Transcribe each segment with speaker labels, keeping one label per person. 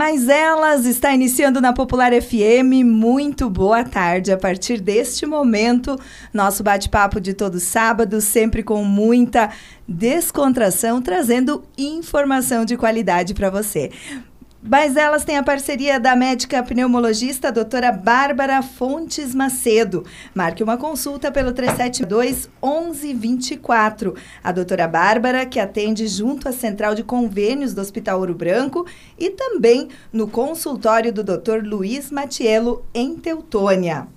Speaker 1: Mas elas está iniciando na Popular FM. Muito boa tarde. A partir deste momento, nosso bate-papo de todo sábado, sempre com muita descontração, trazendo informação de qualidade para você. Mas elas têm a parceria da médica pneumologista doutora Bárbara Fontes Macedo. Marque uma consulta pelo 372 1124. A doutora Bárbara, que atende junto à Central de Convênios do Hospital Ouro Branco e também no consultório do doutor Luiz Matiello, em Teutônia.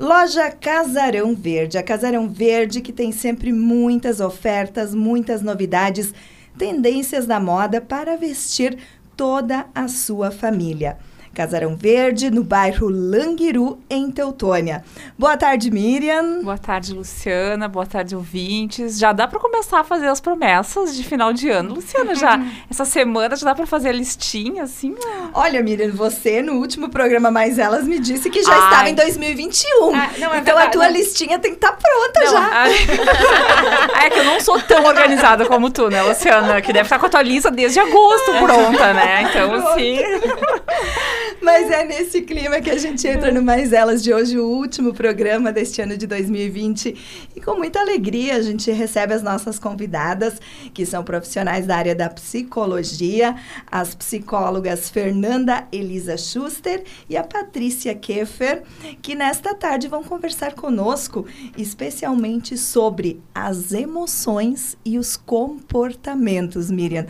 Speaker 1: Loja Casarão Verde. A Casarão Verde que tem sempre muitas ofertas, muitas novidades, tendências da moda para vestir toda a sua família. Casarão Verde, no bairro Languiru, em Teutônia. Boa tarde, Miriam.
Speaker 2: Boa tarde, Luciana. Boa tarde, ouvintes. Já dá para começar a fazer as promessas de final de ano, Luciana. Já essa semana já dá para fazer a listinha, assim.
Speaker 1: Olha, Miriam, você no último programa Mais Elas me disse que já Ai. estava em 2021. Ah, não, é então verdade, a tua não. listinha tem que estar tá pronta não, já.
Speaker 2: é que eu não sou tão organizada como tu, né, Luciana? Que deve estar com a tua lista desde agosto pronta, né? Então, assim.
Speaker 1: Mas é nesse clima que a gente entra no Mais Elas de hoje, o último programa deste ano de 2020. E com muita alegria a gente recebe as nossas convidadas, que são profissionais da área da psicologia, as psicólogas Fernanda Elisa Schuster e a Patrícia Keffer, que nesta tarde vão conversar conosco especialmente sobre as emoções e os comportamentos, Miriam.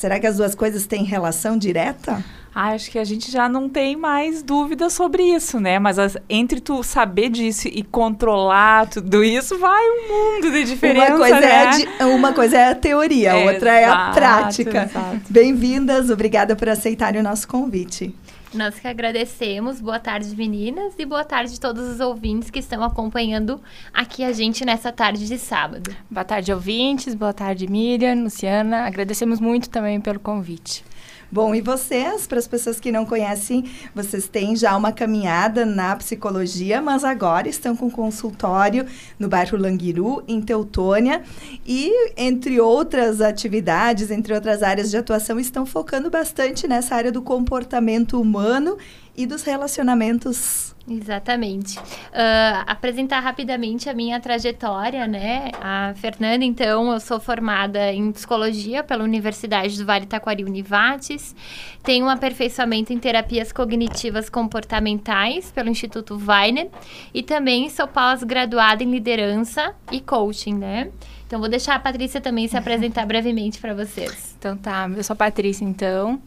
Speaker 1: Será que as duas coisas têm relação direta?
Speaker 2: Ah, acho que a gente já não tem mais dúvida sobre isso, né? Mas as, entre tu saber disso e controlar tudo isso, vai um mundo de diferença,
Speaker 1: uma coisa
Speaker 2: né?
Speaker 1: É a, de, uma coisa é a teoria, a é, outra é a prática. Bem-vindas, obrigada por aceitarem o nosso convite.
Speaker 3: Nós que agradecemos. Boa tarde, meninas, e boa tarde a todos os ouvintes que estão acompanhando aqui a gente nessa tarde de sábado.
Speaker 2: Boa tarde, ouvintes. Boa tarde, Miriam, Luciana. Agradecemos muito também pelo convite.
Speaker 1: Bom, e vocês, para as pessoas que não conhecem, vocês têm já uma caminhada na psicologia, mas agora estão com consultório no bairro Languiru, em Teutônia, e entre outras atividades, entre outras áreas de atuação, estão focando bastante nessa área do comportamento humano e dos relacionamentos.
Speaker 3: Exatamente. Uh, apresentar rapidamente a minha trajetória, né? A Fernanda, então, eu sou formada em psicologia pela Universidade do Vale Taquari Univates. Tenho um aperfeiçoamento em terapias cognitivas comportamentais pelo Instituto Weiner. E também sou pós-graduada em liderança e coaching, né? Então, vou deixar a Patrícia também se apresentar brevemente para vocês.
Speaker 2: Então, tá. Eu sou a Patrícia, então.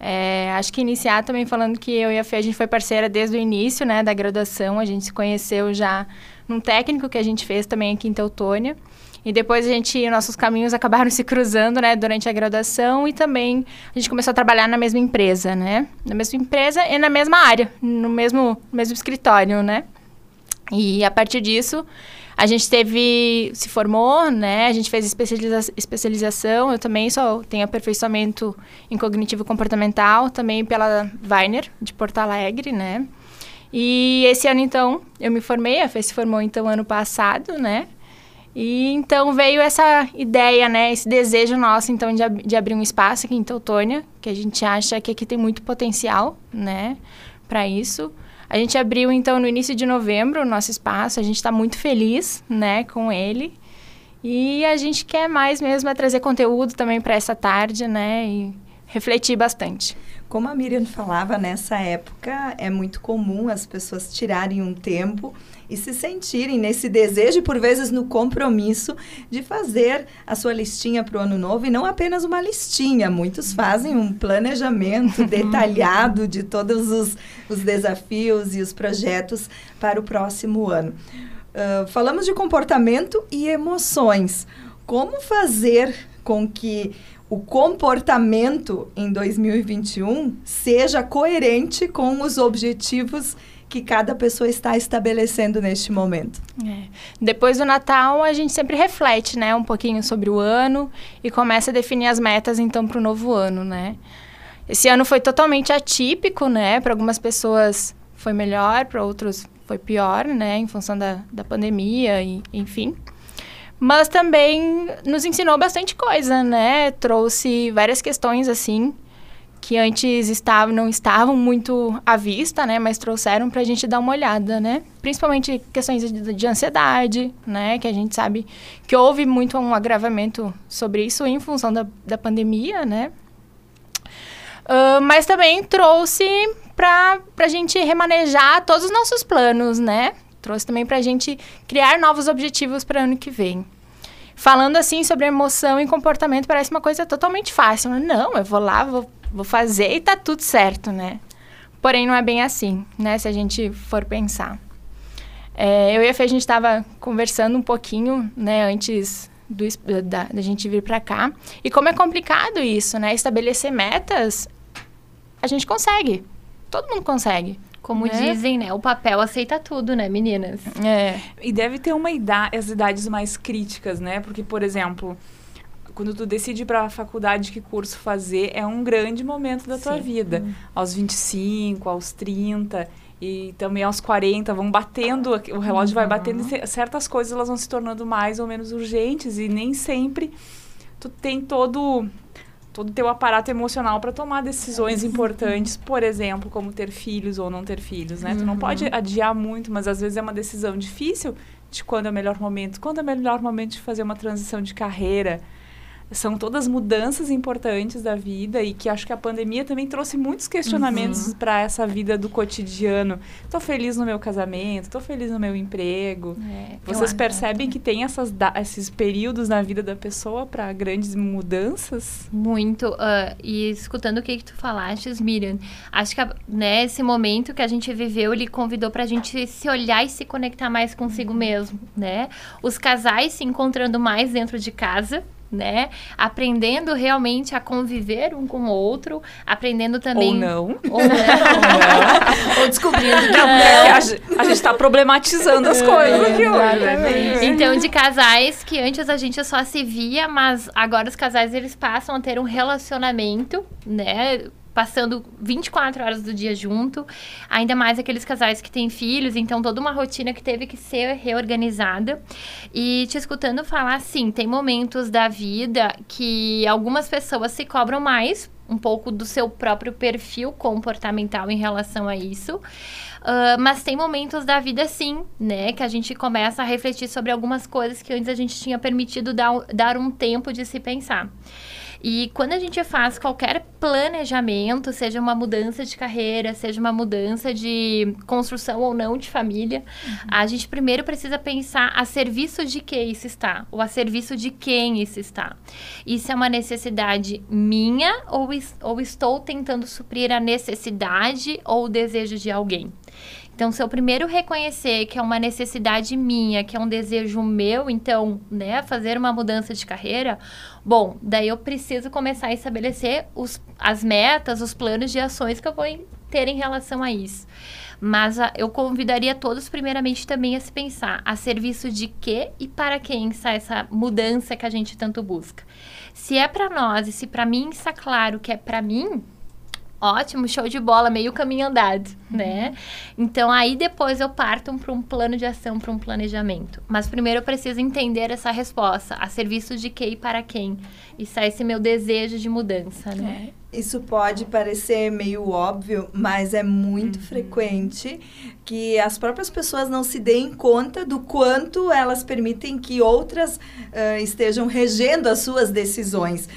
Speaker 2: É, acho que iniciar também falando que eu e a Fê, a gente foi parceira desde o início, né, da graduação. A gente se conheceu já num técnico que a gente fez também aqui em Teutônia. E depois a gente, nossos caminhos acabaram se cruzando, né, durante a graduação e também a gente começou a trabalhar na mesma empresa, né? Na mesma empresa e na mesma área, no mesmo, mesmo escritório, né? E a partir disso, a gente teve, se formou, né? A gente fez especializa especialização. Eu também só tenho aperfeiçoamento em cognitivo comportamental, também pela Weiner, de Porto Alegre, né? E esse ano, então, eu me formei. A Fê se formou, então, ano passado, né? E então veio essa ideia, né? Esse desejo nosso, então, de, ab de abrir um espaço aqui em Teutônia, que a gente acha que aqui tem muito potencial, né? Para isso. A gente abriu, então, no início de novembro o nosso espaço. A gente está muito feliz, né, com ele. E a gente quer mais mesmo é trazer conteúdo também para essa tarde, né, e refletir bastante.
Speaker 1: Como a Miriam falava, nessa época é muito comum as pessoas tirarem um tempo e se sentirem nesse desejo e por vezes no compromisso de fazer a sua listinha para o ano novo e não apenas uma listinha. Muitos fazem um planejamento detalhado de todos os, os desafios e os projetos para o próximo ano. Uh, falamos de comportamento e emoções. Como fazer com que o comportamento em 2021 seja coerente com os objetivos que cada pessoa está estabelecendo neste momento.
Speaker 2: É. Depois do Natal, a gente sempre reflete, né, um pouquinho sobre o ano e começa a definir as metas então para o novo ano, né? Esse ano foi totalmente atípico, né? Para algumas pessoas foi melhor, para outros foi pior, né? Em função da, da pandemia e enfim. Mas também nos ensinou bastante coisa, né? Trouxe várias questões assim que antes estavam, não estavam muito à vista, né? Mas trouxeram para a gente dar uma olhada, né? Principalmente questões de, de, ansiedade, né? Que a gente sabe que houve muito um agravamento sobre isso em função da, da pandemia, né? Uh, mas também trouxe para a gente remanejar todos os nossos planos, né? Trouxe também para a gente criar novos objetivos para ano que vem. Falando assim sobre emoção e comportamento parece uma coisa totalmente fácil. Não, eu vou lá, vou, vou fazer e tá tudo certo, né? Porém, não é bem assim, né? Se a gente for pensar. É, eu e a Fê, a gente estava conversando um pouquinho, né, antes do, da, da gente vir para cá. E como é complicado isso, né? Estabelecer metas a gente consegue. Todo mundo consegue.
Speaker 3: Como né? dizem, né? O papel aceita tudo, né, meninas?
Speaker 4: É. E deve ter uma idade, as idades mais críticas, né? Porque, por exemplo, quando tu decide para a faculdade que curso fazer, é um grande momento da tua Sim. vida. Hum. Aos 25, aos 30 e também aos 40 vão batendo, o relógio uhum. vai batendo e certas coisas elas vão se tornando mais ou menos urgentes e nem sempre tu tem todo todo o teu aparato emocional para tomar decisões importantes, por exemplo, como ter filhos ou não ter filhos, né? Uhum. Tu não pode uhum. adiar muito, mas às vezes é uma decisão difícil de quando é o melhor momento, quando é o melhor momento de fazer uma transição de carreira, são todas mudanças importantes da vida e que acho que a pandemia também trouxe muitos questionamentos uhum. para essa vida do cotidiano. Estou feliz no meu casamento, estou feliz no meu emprego. É, Vocês percebem que tem essas esses períodos na vida da pessoa para grandes mudanças?
Speaker 3: Muito. Uh, e escutando o que, que tu falaste, Miriam, acho que né, esse momento que a gente viveu, ele convidou para a gente se olhar e se conectar mais consigo uhum. mesmo, né? Os casais se encontrando mais dentro de casa, né? Aprendendo realmente a conviver um com o outro, aprendendo também.
Speaker 4: Ou não.
Speaker 3: Ou não. ou,
Speaker 4: descobrindo que não. É a, gente está problematizando as coisas aqui hoje. Né?
Speaker 3: Então, de casais que antes a gente só se via, mas agora os casais eles passam a ter um relacionamento, né? Passando 24 horas do dia junto, ainda mais aqueles casais que têm filhos, então toda uma rotina que teve que ser reorganizada. E te escutando falar, sim, tem momentos da vida que algumas pessoas se cobram mais um pouco do seu próprio perfil comportamental em relação a isso. Uh, mas tem momentos da vida, sim, né? Que a gente começa a refletir sobre algumas coisas que antes a gente tinha permitido dar, dar um tempo de se pensar. E quando a gente faz qualquer planejamento, seja uma mudança de carreira, seja uma mudança de construção ou não de família, uhum. a gente primeiro precisa pensar a serviço de que isso está, ou a serviço de quem isso está. Isso é uma necessidade minha ou, ou estou tentando suprir a necessidade ou o desejo de alguém? Então, se eu primeiro reconhecer que é uma necessidade minha, que é um desejo meu, então, né, fazer uma mudança de carreira, bom, daí eu preciso começar a estabelecer os, as metas, os planos de ações que eu vou ter em relação a isso. Mas a, eu convidaria todos, primeiramente, também a se pensar a serviço de quê e para quem está essa mudança que a gente tanto busca. Se é para nós e se para mim está claro que é para mim, Ótimo, show de bola, meio caminho andado, uhum. né? Então aí depois eu parto para um plano de ação, para um planejamento. Mas primeiro eu preciso entender essa resposta, a serviço de quem e para quem. Isso é esse meu desejo de mudança, né?
Speaker 1: É. Isso pode parecer meio óbvio, mas é muito uhum. frequente que as próprias pessoas não se deem conta do quanto elas permitem que outras uh, estejam regendo as suas decisões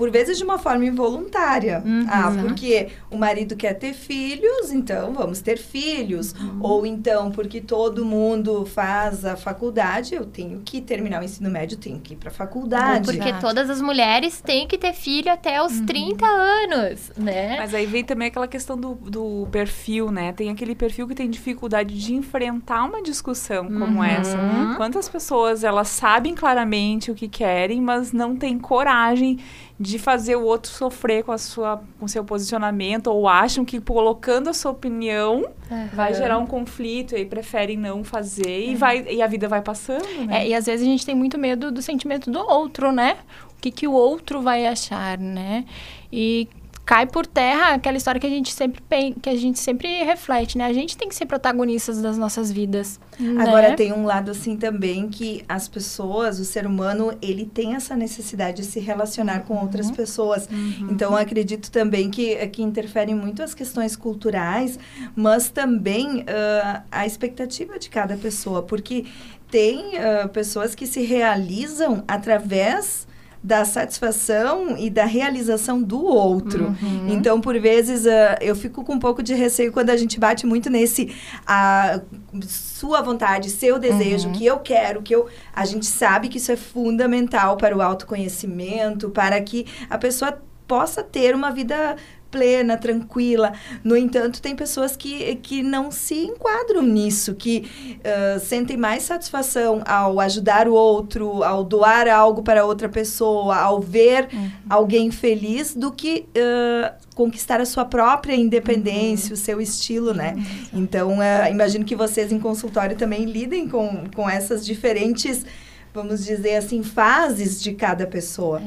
Speaker 1: por vezes de uma forma involuntária. Uhum. Ah, porque o marido quer ter filhos, então vamos ter filhos. Uhum. Ou então, porque todo mundo faz a faculdade, eu tenho que terminar o ensino médio, tenho que ir para a faculdade.
Speaker 3: Ou porque todas as mulheres têm que ter filho até os uhum. 30 anos, né?
Speaker 4: Mas aí vem também aquela questão do, do perfil, né? Tem aquele perfil que tem dificuldade de enfrentar uma discussão como uhum. essa. Quantas pessoas, elas sabem claramente o que querem, mas não têm coragem de fazer o outro sofrer com a sua com seu posicionamento ou acham que colocando a sua opinião uhum. vai gerar um conflito e preferem não fazer uhum. e vai e a vida vai passando, né?
Speaker 2: É, e às vezes a gente tem muito medo do sentimento do outro, né? O que que o outro vai achar, né? E cai por terra aquela história que a gente sempre que a gente sempre reflete, né? A gente tem que ser protagonistas das nossas vidas.
Speaker 1: Agora
Speaker 2: né?
Speaker 1: tem um lado assim também que as pessoas, o ser humano, ele tem essa necessidade de se relacionar com outras
Speaker 2: Uhum.
Speaker 1: pessoas. Então eu acredito também que que interferem muito as questões culturais, mas também ah, a expectativa de cada pessoa, porque tem ah, pessoas que se realizam através da satisfação e da realização do outro.
Speaker 2: Uhum.
Speaker 1: Então, por vezes, ah, eu fico com um pouco de receio quando a gente bate muito nesse a sua vontade, seu desejo,
Speaker 2: Uhum.
Speaker 1: que eu quero, que eu. A gente sabe que isso é fundamental para o autoconhecimento, para que a pessoa possa ter uma vida plena, tranquila. No entanto, tem pessoas que, que não se enquadram nisso, que ah, sentem mais satisfação ao ajudar o outro, ao doar algo para outra pessoa, ao ver alguém feliz, do que ah, conquistar a sua própria independência, o seu estilo, né? Então, ah, imagino que vocês em consultório também lidem com, com essas diferentes, vamos dizer assim, fases de cada pessoa.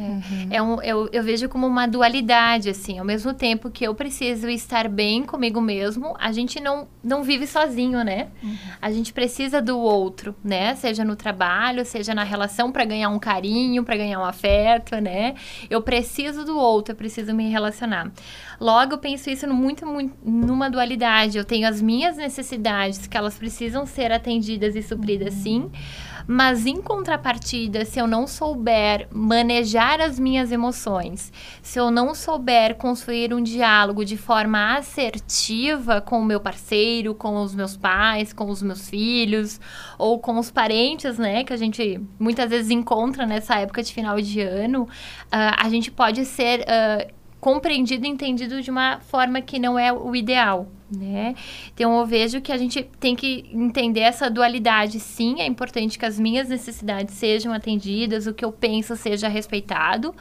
Speaker 3: É um, eu, eu vejo como uma dualidade, assim. Ao mesmo tempo que eu preciso estar bem comigo mesmo, a gente não, não vive sozinho, né? A gente precisa do outro, né? Seja no trabalho, seja na relação para ganhar um carinho, para ganhar um afeto, né? Eu preciso do outro, eu preciso me relacionar. Logo, eu penso isso no muito, muito numa dualidade. Eu tenho as minhas necessidades, que elas precisam ser atendidas e supridas, sim. Mas em contrapartida, se eu não souber manejar as minhas emoções, se eu não souber construir um diálogo de forma assertiva com o meu parceiro, com os meus pais, com os meus filhos, ou com os parentes, né, que a gente muitas vezes encontra nessa época de final de ano, ah, a gente pode ser ah, compreendido e entendido de uma forma que não é o ideal, né? Então eu vejo que a gente tem que entender essa dualidade. Sim, é importante que as minhas necessidades sejam atendidas, o que eu penso seja respeitado,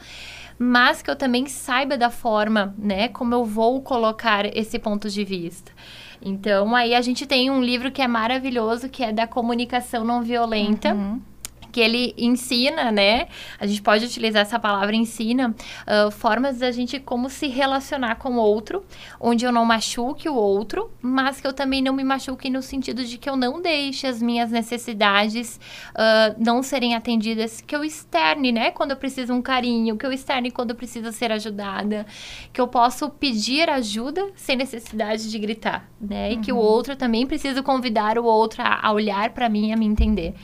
Speaker 3: mas que eu também saiba da forma, né, como eu vou colocar esse ponto de vista. Então aí a gente tem um livro que é maravilhoso, que é da comunicação não violenta que ele ensina, né? A gente pode utilizar essa palavra ensina, ah, formas da gente como se relacionar com o outro, onde eu não machuque o outro, mas que eu também não me machuque no sentido de que eu não deixe as minhas necessidades ah, não serem atendidas, que eu externe, né? Quando eu preciso um carinho, que eu externe quando eu preciso ser ajudada, que eu posso pedir ajuda sem necessidade de gritar, né? E que o outro também precisa convidar o outro a, a olhar para mim, a me entender.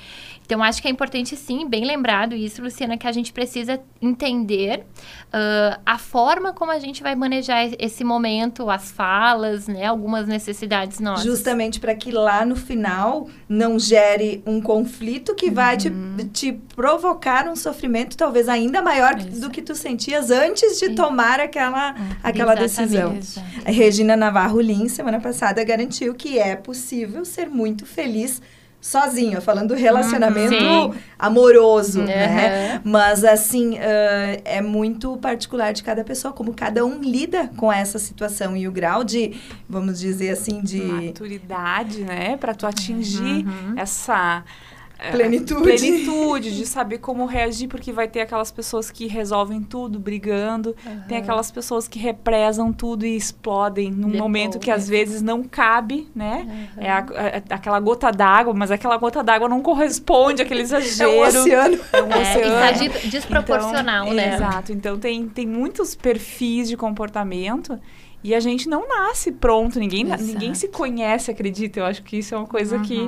Speaker 3: Então, acho que é importante, sim, bem lembrado isso, Luciana, que a gente precisa entender ah, a forma como a gente vai manejar esse momento, as falas, né? Algumas necessidades nossas.
Speaker 1: Justamente para que lá no final não gere um conflito que vai te,
Speaker 2: Uhum.
Speaker 1: te provocar um sofrimento talvez ainda maior do que tu sentias antes de tomar aquela, aquela decisão.
Speaker 3: Exatamente.
Speaker 1: A Regina Navarro Lins, semana passada, garantiu que é possível ser muito feliz sozinho, falando do relacionamento
Speaker 3: Sim.
Speaker 1: amoroso, né?
Speaker 3: Aham.
Speaker 1: Mas, assim, ah, é muito particular de cada pessoa, como cada um lida com essa situação e o grau de, vamos dizer assim, de
Speaker 4: Maturidade, né? Para tu atingir essa eh,
Speaker 1: Plenitude.
Speaker 4: plenitude de saber como reagir, porque vai ter aquelas pessoas que resolvem tudo brigando, tem aquelas pessoas que represam tudo e explodem num
Speaker 3: Depois.
Speaker 4: momento que às vezes não cabe, né? É, a- é aquela gota d'água, mas aquela gota d'água não corresponde àquele
Speaker 1: é
Speaker 4: exagero.
Speaker 1: um oceano.
Speaker 4: É um
Speaker 3: É, e
Speaker 4: oceano.
Speaker 3: tá di- desproporcional,
Speaker 4: Então,
Speaker 3: né?
Speaker 4: Exato. Então tem, tem muitos perfis de comportamento e a gente não nasce pronto. Ninguém,
Speaker 2: Exato.
Speaker 4: ninguém se conhece, acredita. Eu acho que isso é uma coisa que.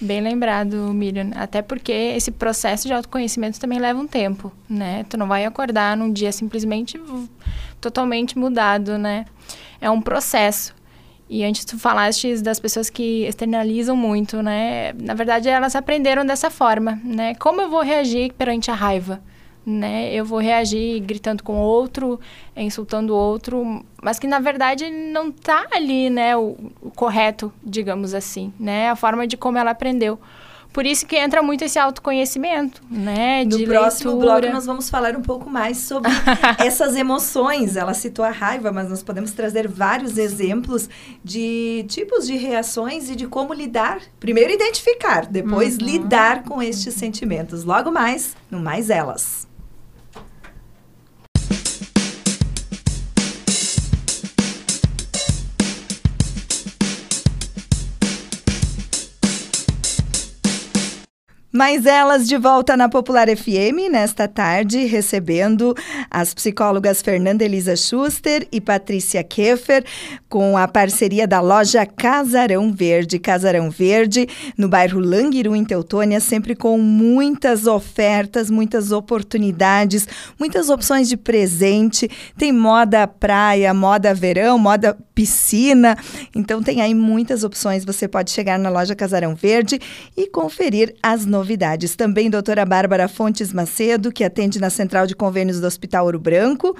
Speaker 2: Bem lembrado, Miriam. Até porque esse processo de autoconhecimento também leva um tempo, né? Tu não vai acordar num dia simplesmente totalmente mudado, né? É um processo. E antes tu falaste das pessoas que externalizam muito, né? Na verdade, elas aprenderam dessa forma, né? Como eu vou reagir perante a raiva? Né? Eu vou reagir gritando com o outro, insultando outro, mas que na verdade não tá ali, né, o, o correto, digamos assim, né? A forma de como ela aprendeu. Por isso que entra muito esse autoconhecimento, né?
Speaker 1: No próximo
Speaker 2: leitura.
Speaker 1: bloco, nós vamos falar um pouco mais sobre essas emoções. Ela citou a raiva, mas nós podemos trazer vários exemplos de tipos de reações e de como lidar. Primeiro, identificar, depois, lidar com estes sentimentos. Logo mais, no Mais Elas. Mais elas de volta na Popular FM nesta tarde, recebendo as psicólogas Fernanda Elisa Schuster e Patrícia Keffer, com a parceria da loja Casarão Verde. Casarão Verde, no bairro Languiru, em Teutônia, sempre com muitas ofertas, muitas oportunidades, muitas opções de presente. Tem moda praia, moda verão, moda piscina. Então tem aí muitas opções. Você pode chegar na loja Casarão Verde e conferir as novidades. Também doutora Bárbara Fontes Macedo, que atende na Central de Convênios do Hospital Ouro Branco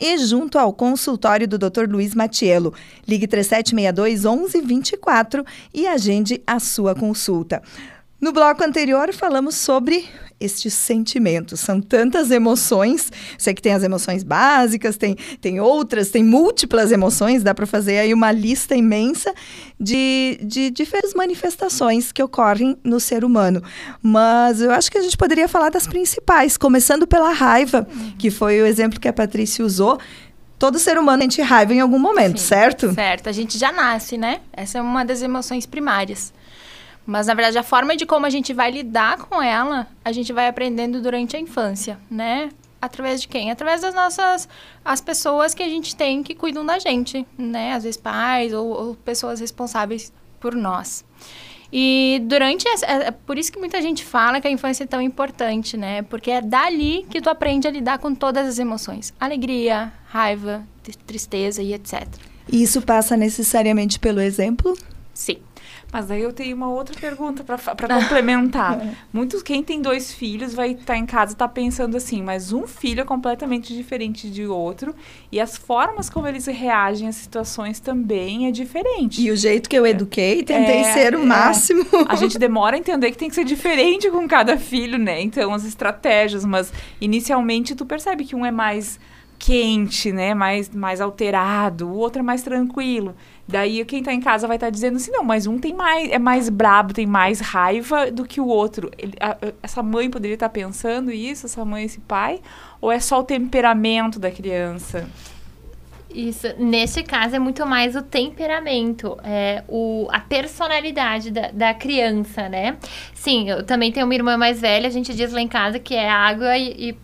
Speaker 1: e junto ao consultório do Dr. Luiz Matiello. Ligue 3762 1124 e agende a sua consulta. No bloco anterior, falamos sobre estes sentimentos. São tantas emoções. Sei que tem as emoções básicas, tem, tem outras, tem múltiplas emoções. Dá para fazer aí uma lista imensa de, de diferentes manifestações que ocorrem no ser humano. Mas eu acho que a gente poderia falar das principais, começando pela raiva, que foi o exemplo que a Patrícia usou. Todo ser humano sente raiva em algum momento, Sim, certo?
Speaker 2: Certo. A gente já nasce, né? Essa é uma das emoções primárias. Mas, na verdade, a forma de como a gente vai lidar com ela, a gente vai aprendendo durante a infância, né? Através de quem? Através das nossas... As pessoas que a gente tem que cuidam da gente, né? Às vezes pais ou, ou pessoas responsáveis por nós. E durante... Essa, é, é por isso que muita gente fala que a infância é tão importante, né? Porque é dali que tu aprende a lidar com todas as emoções. Alegria, raiva, tristeza e etc.
Speaker 1: E isso passa necessariamente pelo exemplo?
Speaker 2: Sim.
Speaker 4: Mas aí eu tenho uma outra pergunta para complementar. Muitos, quem tem dois filhos vai estar tá em casa e tá pensando assim, mas um filho é completamente diferente de outro e as formas como eles reagem às situações também é diferente.
Speaker 1: E o jeito que eu eduquei, tentei é, ser o é, máximo.
Speaker 4: A gente demora a entender que tem que ser diferente com cada filho, né? Então, as estratégias, mas inicialmente tu percebe que um é mais quente, né? Mais, mais alterado, o outro é mais tranquilo. Daí quem tá em casa vai estar tá dizendo assim, não, mas um tem mais, é mais brabo, tem mais raiva do que o outro. Ele, a, essa mãe poderia estar tá pensando isso, essa mãe, esse pai? Ou é só o temperamento da criança?
Speaker 3: Isso, nesse caso é muito mais o temperamento, é, o, a personalidade da, da criança, né? Sim, eu também tenho uma irmã mais velha, a gente diz lá em casa que é água e, e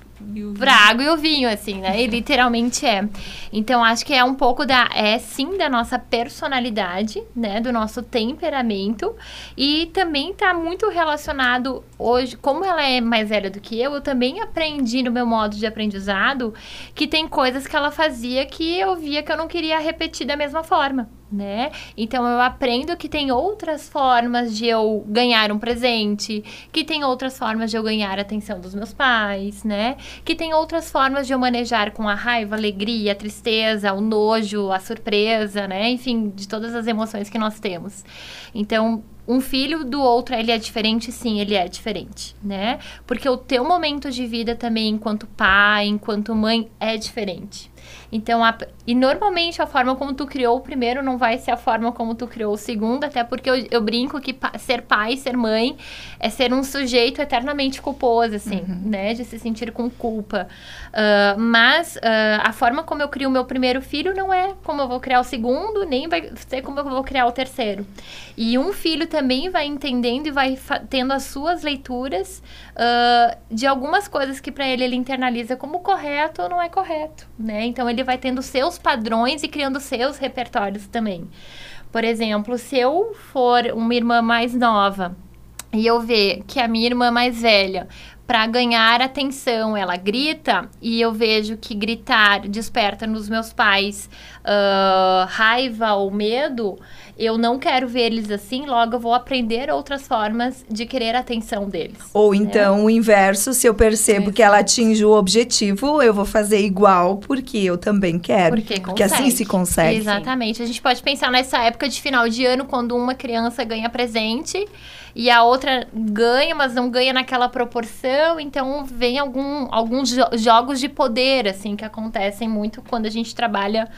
Speaker 3: pra água e o vinho, assim, né? E literalmente é. Então, acho que é um pouco da. É sim da nossa personalidade, né? Do nosso temperamento. E também tá muito relacionado hoje, como ela é mais velha do que eu, eu também aprendi no meu modo de aprendizado que tem coisas que ela fazia que eu via que eu não queria repetir da mesma forma né? Então eu aprendo que tem outras formas de eu ganhar um presente, que tem outras formas de eu ganhar a atenção dos meus pais, né? Que tem outras formas de eu manejar com a raiva, a alegria, a tristeza, o nojo, a surpresa, né? Enfim, de todas as emoções que nós temos. Então, um filho do outro, ele é diferente? Sim, ele é diferente, né? Porque o teu momento de vida também, enquanto pai, enquanto mãe, é diferente. Então, a, e normalmente a forma como tu criou o primeiro não vai ser a forma como tu criou o segundo, até porque eu, eu brinco que pa, ser pai, ser mãe, é ser um sujeito eternamente culposo, assim, uhum. né? De se sentir com culpa. Uh, mas uh, a forma como eu crio o meu primeiro filho não é como eu vou criar o segundo, nem vai ser como eu vou criar o terceiro. E um filho também vai entendendo e vai tendo as suas leituras uh, de algumas coisas que para ele ele internaliza como correto ou não é correto, né? Então ele vai tendo seus padrões e criando seus repertórios também. Por exemplo, se eu for uma irmã mais nova e eu ver que a minha irmã mais velha para ganhar atenção. Ela grita e eu vejo que gritar desperta nos meus pais uh, raiva ou medo. Eu não quero ver eles assim, logo eu vou aprender outras formas de querer a atenção deles.
Speaker 1: Ou né? então o inverso, se eu percebo que ela atinge o objetivo, eu vou fazer igual porque eu também quero. Porque, porque assim se consegue.
Speaker 3: Exatamente. A gente pode pensar nessa época de final de ano, quando uma criança ganha presente e a outra ganha, mas não ganha naquela proporção. Então, vem algum, alguns jo jogos de poder, assim, que acontecem muito quando a gente trabalha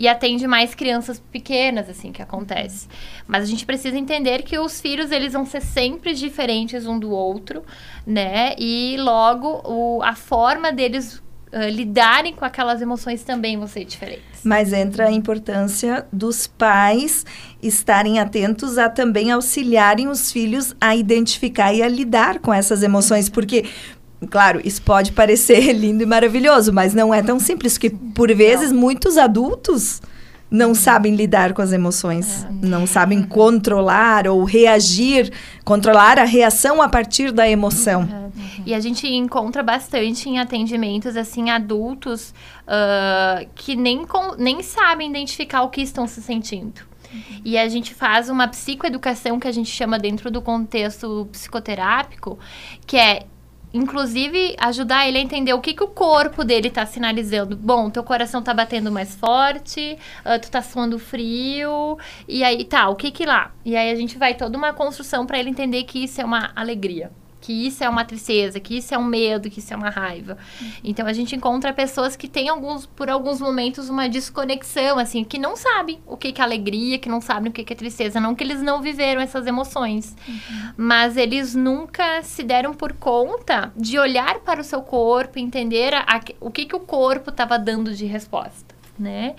Speaker 3: e atende mais crianças pequenas, assim, que acontece. Mas a gente precisa entender que os filhos, eles vão ser sempre diferentes um do outro, né? E logo, o, a forma deles uh, lidarem com aquelas emoções também vão ser diferentes.
Speaker 1: Mas entra a importância dos pais estarem atentos a também auxiliarem os filhos a identificar e a lidar com essas emoções, porque Claro, isso pode parecer lindo e maravilhoso, mas não é tão simples, que por vezes muitos adultos não sabem lidar com as emoções, é. não sabem controlar ou reagir, controlar a reação a partir da emoção. Uhum.
Speaker 3: E a gente encontra bastante em atendimentos, assim, adultos uh, que nem, com, nem sabem identificar o que estão se sentindo. Uhum. E a gente faz uma psicoeducação que a gente chama dentro do contexto psicoterápico, que é inclusive ajudar ele a entender o que, que o corpo dele está sinalizando. Bom, teu coração está batendo mais forte, uh, tu tá suando frio, e aí tá, o que que lá? E aí a gente vai toda uma construção para ele entender que isso é uma alegria que isso é uma tristeza, que isso é um medo, que isso é uma raiva. Então a gente encontra pessoas que têm alguns, por alguns momentos uma desconexão, assim, que não sabem o que, que é alegria, que não sabem o que, que é tristeza, não que eles não viveram essas emoções, uhum. mas eles nunca se deram por conta de olhar para o seu corpo, entender a, a, o que, que o corpo estava dando de resposta né?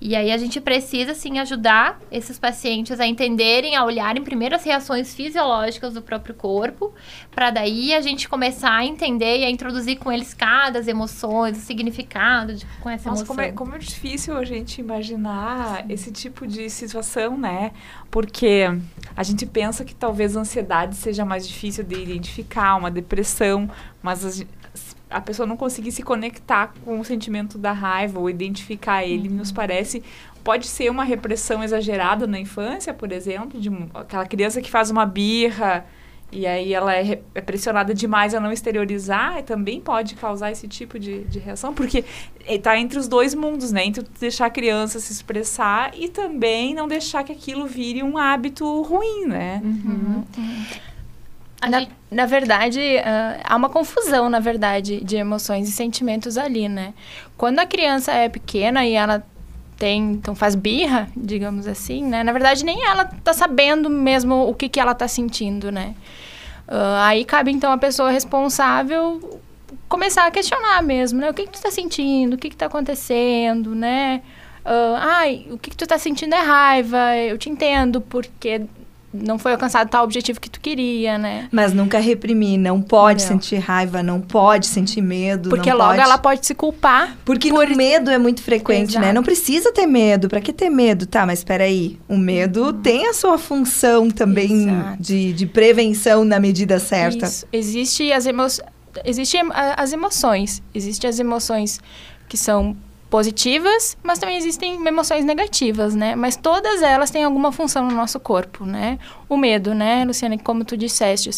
Speaker 3: E aí a gente precisa, sim, ajudar esses pacientes a entenderem, a olharem primeiro as reações fisiológicas do próprio corpo, para daí a gente começar a entender e a introduzir com eles cada as emoções, o significado de, com essa
Speaker 4: Nossa,
Speaker 3: emoção.
Speaker 4: Como é, como é difícil a gente imaginar esse tipo de situação, né? Porque a gente pensa que talvez a ansiedade seja mais difícil de identificar, uma depressão, mas a pessoa não conseguir se conectar com o sentimento da raiva ou identificar ele, uhum. nos parece pode ser uma repressão exagerada na infância, por exemplo, de aquela criança que faz uma birra e aí ela é, é pressionada demais a não exteriorizar, também pode causar esse tipo de, de reação, porque está entre os dois mundos, né? Entre deixar a criança se expressar e também não deixar que aquilo vire um hábito ruim, né?
Speaker 2: Uhum. Uhum. Na, na verdade, uh, há uma confusão, na verdade, de emoções e sentimentos ali, né? Quando a criança é pequena e ela tem, então faz birra, digamos assim, né? Na verdade, nem ela tá sabendo mesmo o que, que ela tá sentindo, né? Uh, aí cabe, então, a pessoa responsável começar a questionar mesmo, né? O que, que tu tá sentindo? O que que tá acontecendo, né? Uh, ai, o que, que tu tá sentindo é raiva, eu te entendo, porque não foi alcançado tal objetivo que tu queria, né?
Speaker 1: Mas nunca reprimir, não pode não. sentir raiva, não pode sentir medo,
Speaker 2: Porque logo
Speaker 1: pode...
Speaker 2: ela pode se culpar.
Speaker 1: Porque por... o medo é muito frequente, Exato. né? Não precisa ter medo, para que ter medo? Tá, mas espera aí, o medo uhum. tem a sua função também de, de prevenção na medida certa. Isso.
Speaker 2: Existe as emoções, existe as emoções, existe as emoções que são positivas, mas também existem emoções negativas, né? Mas todas elas têm alguma função no nosso corpo, né? O medo, né, Luciana, como tu disseste,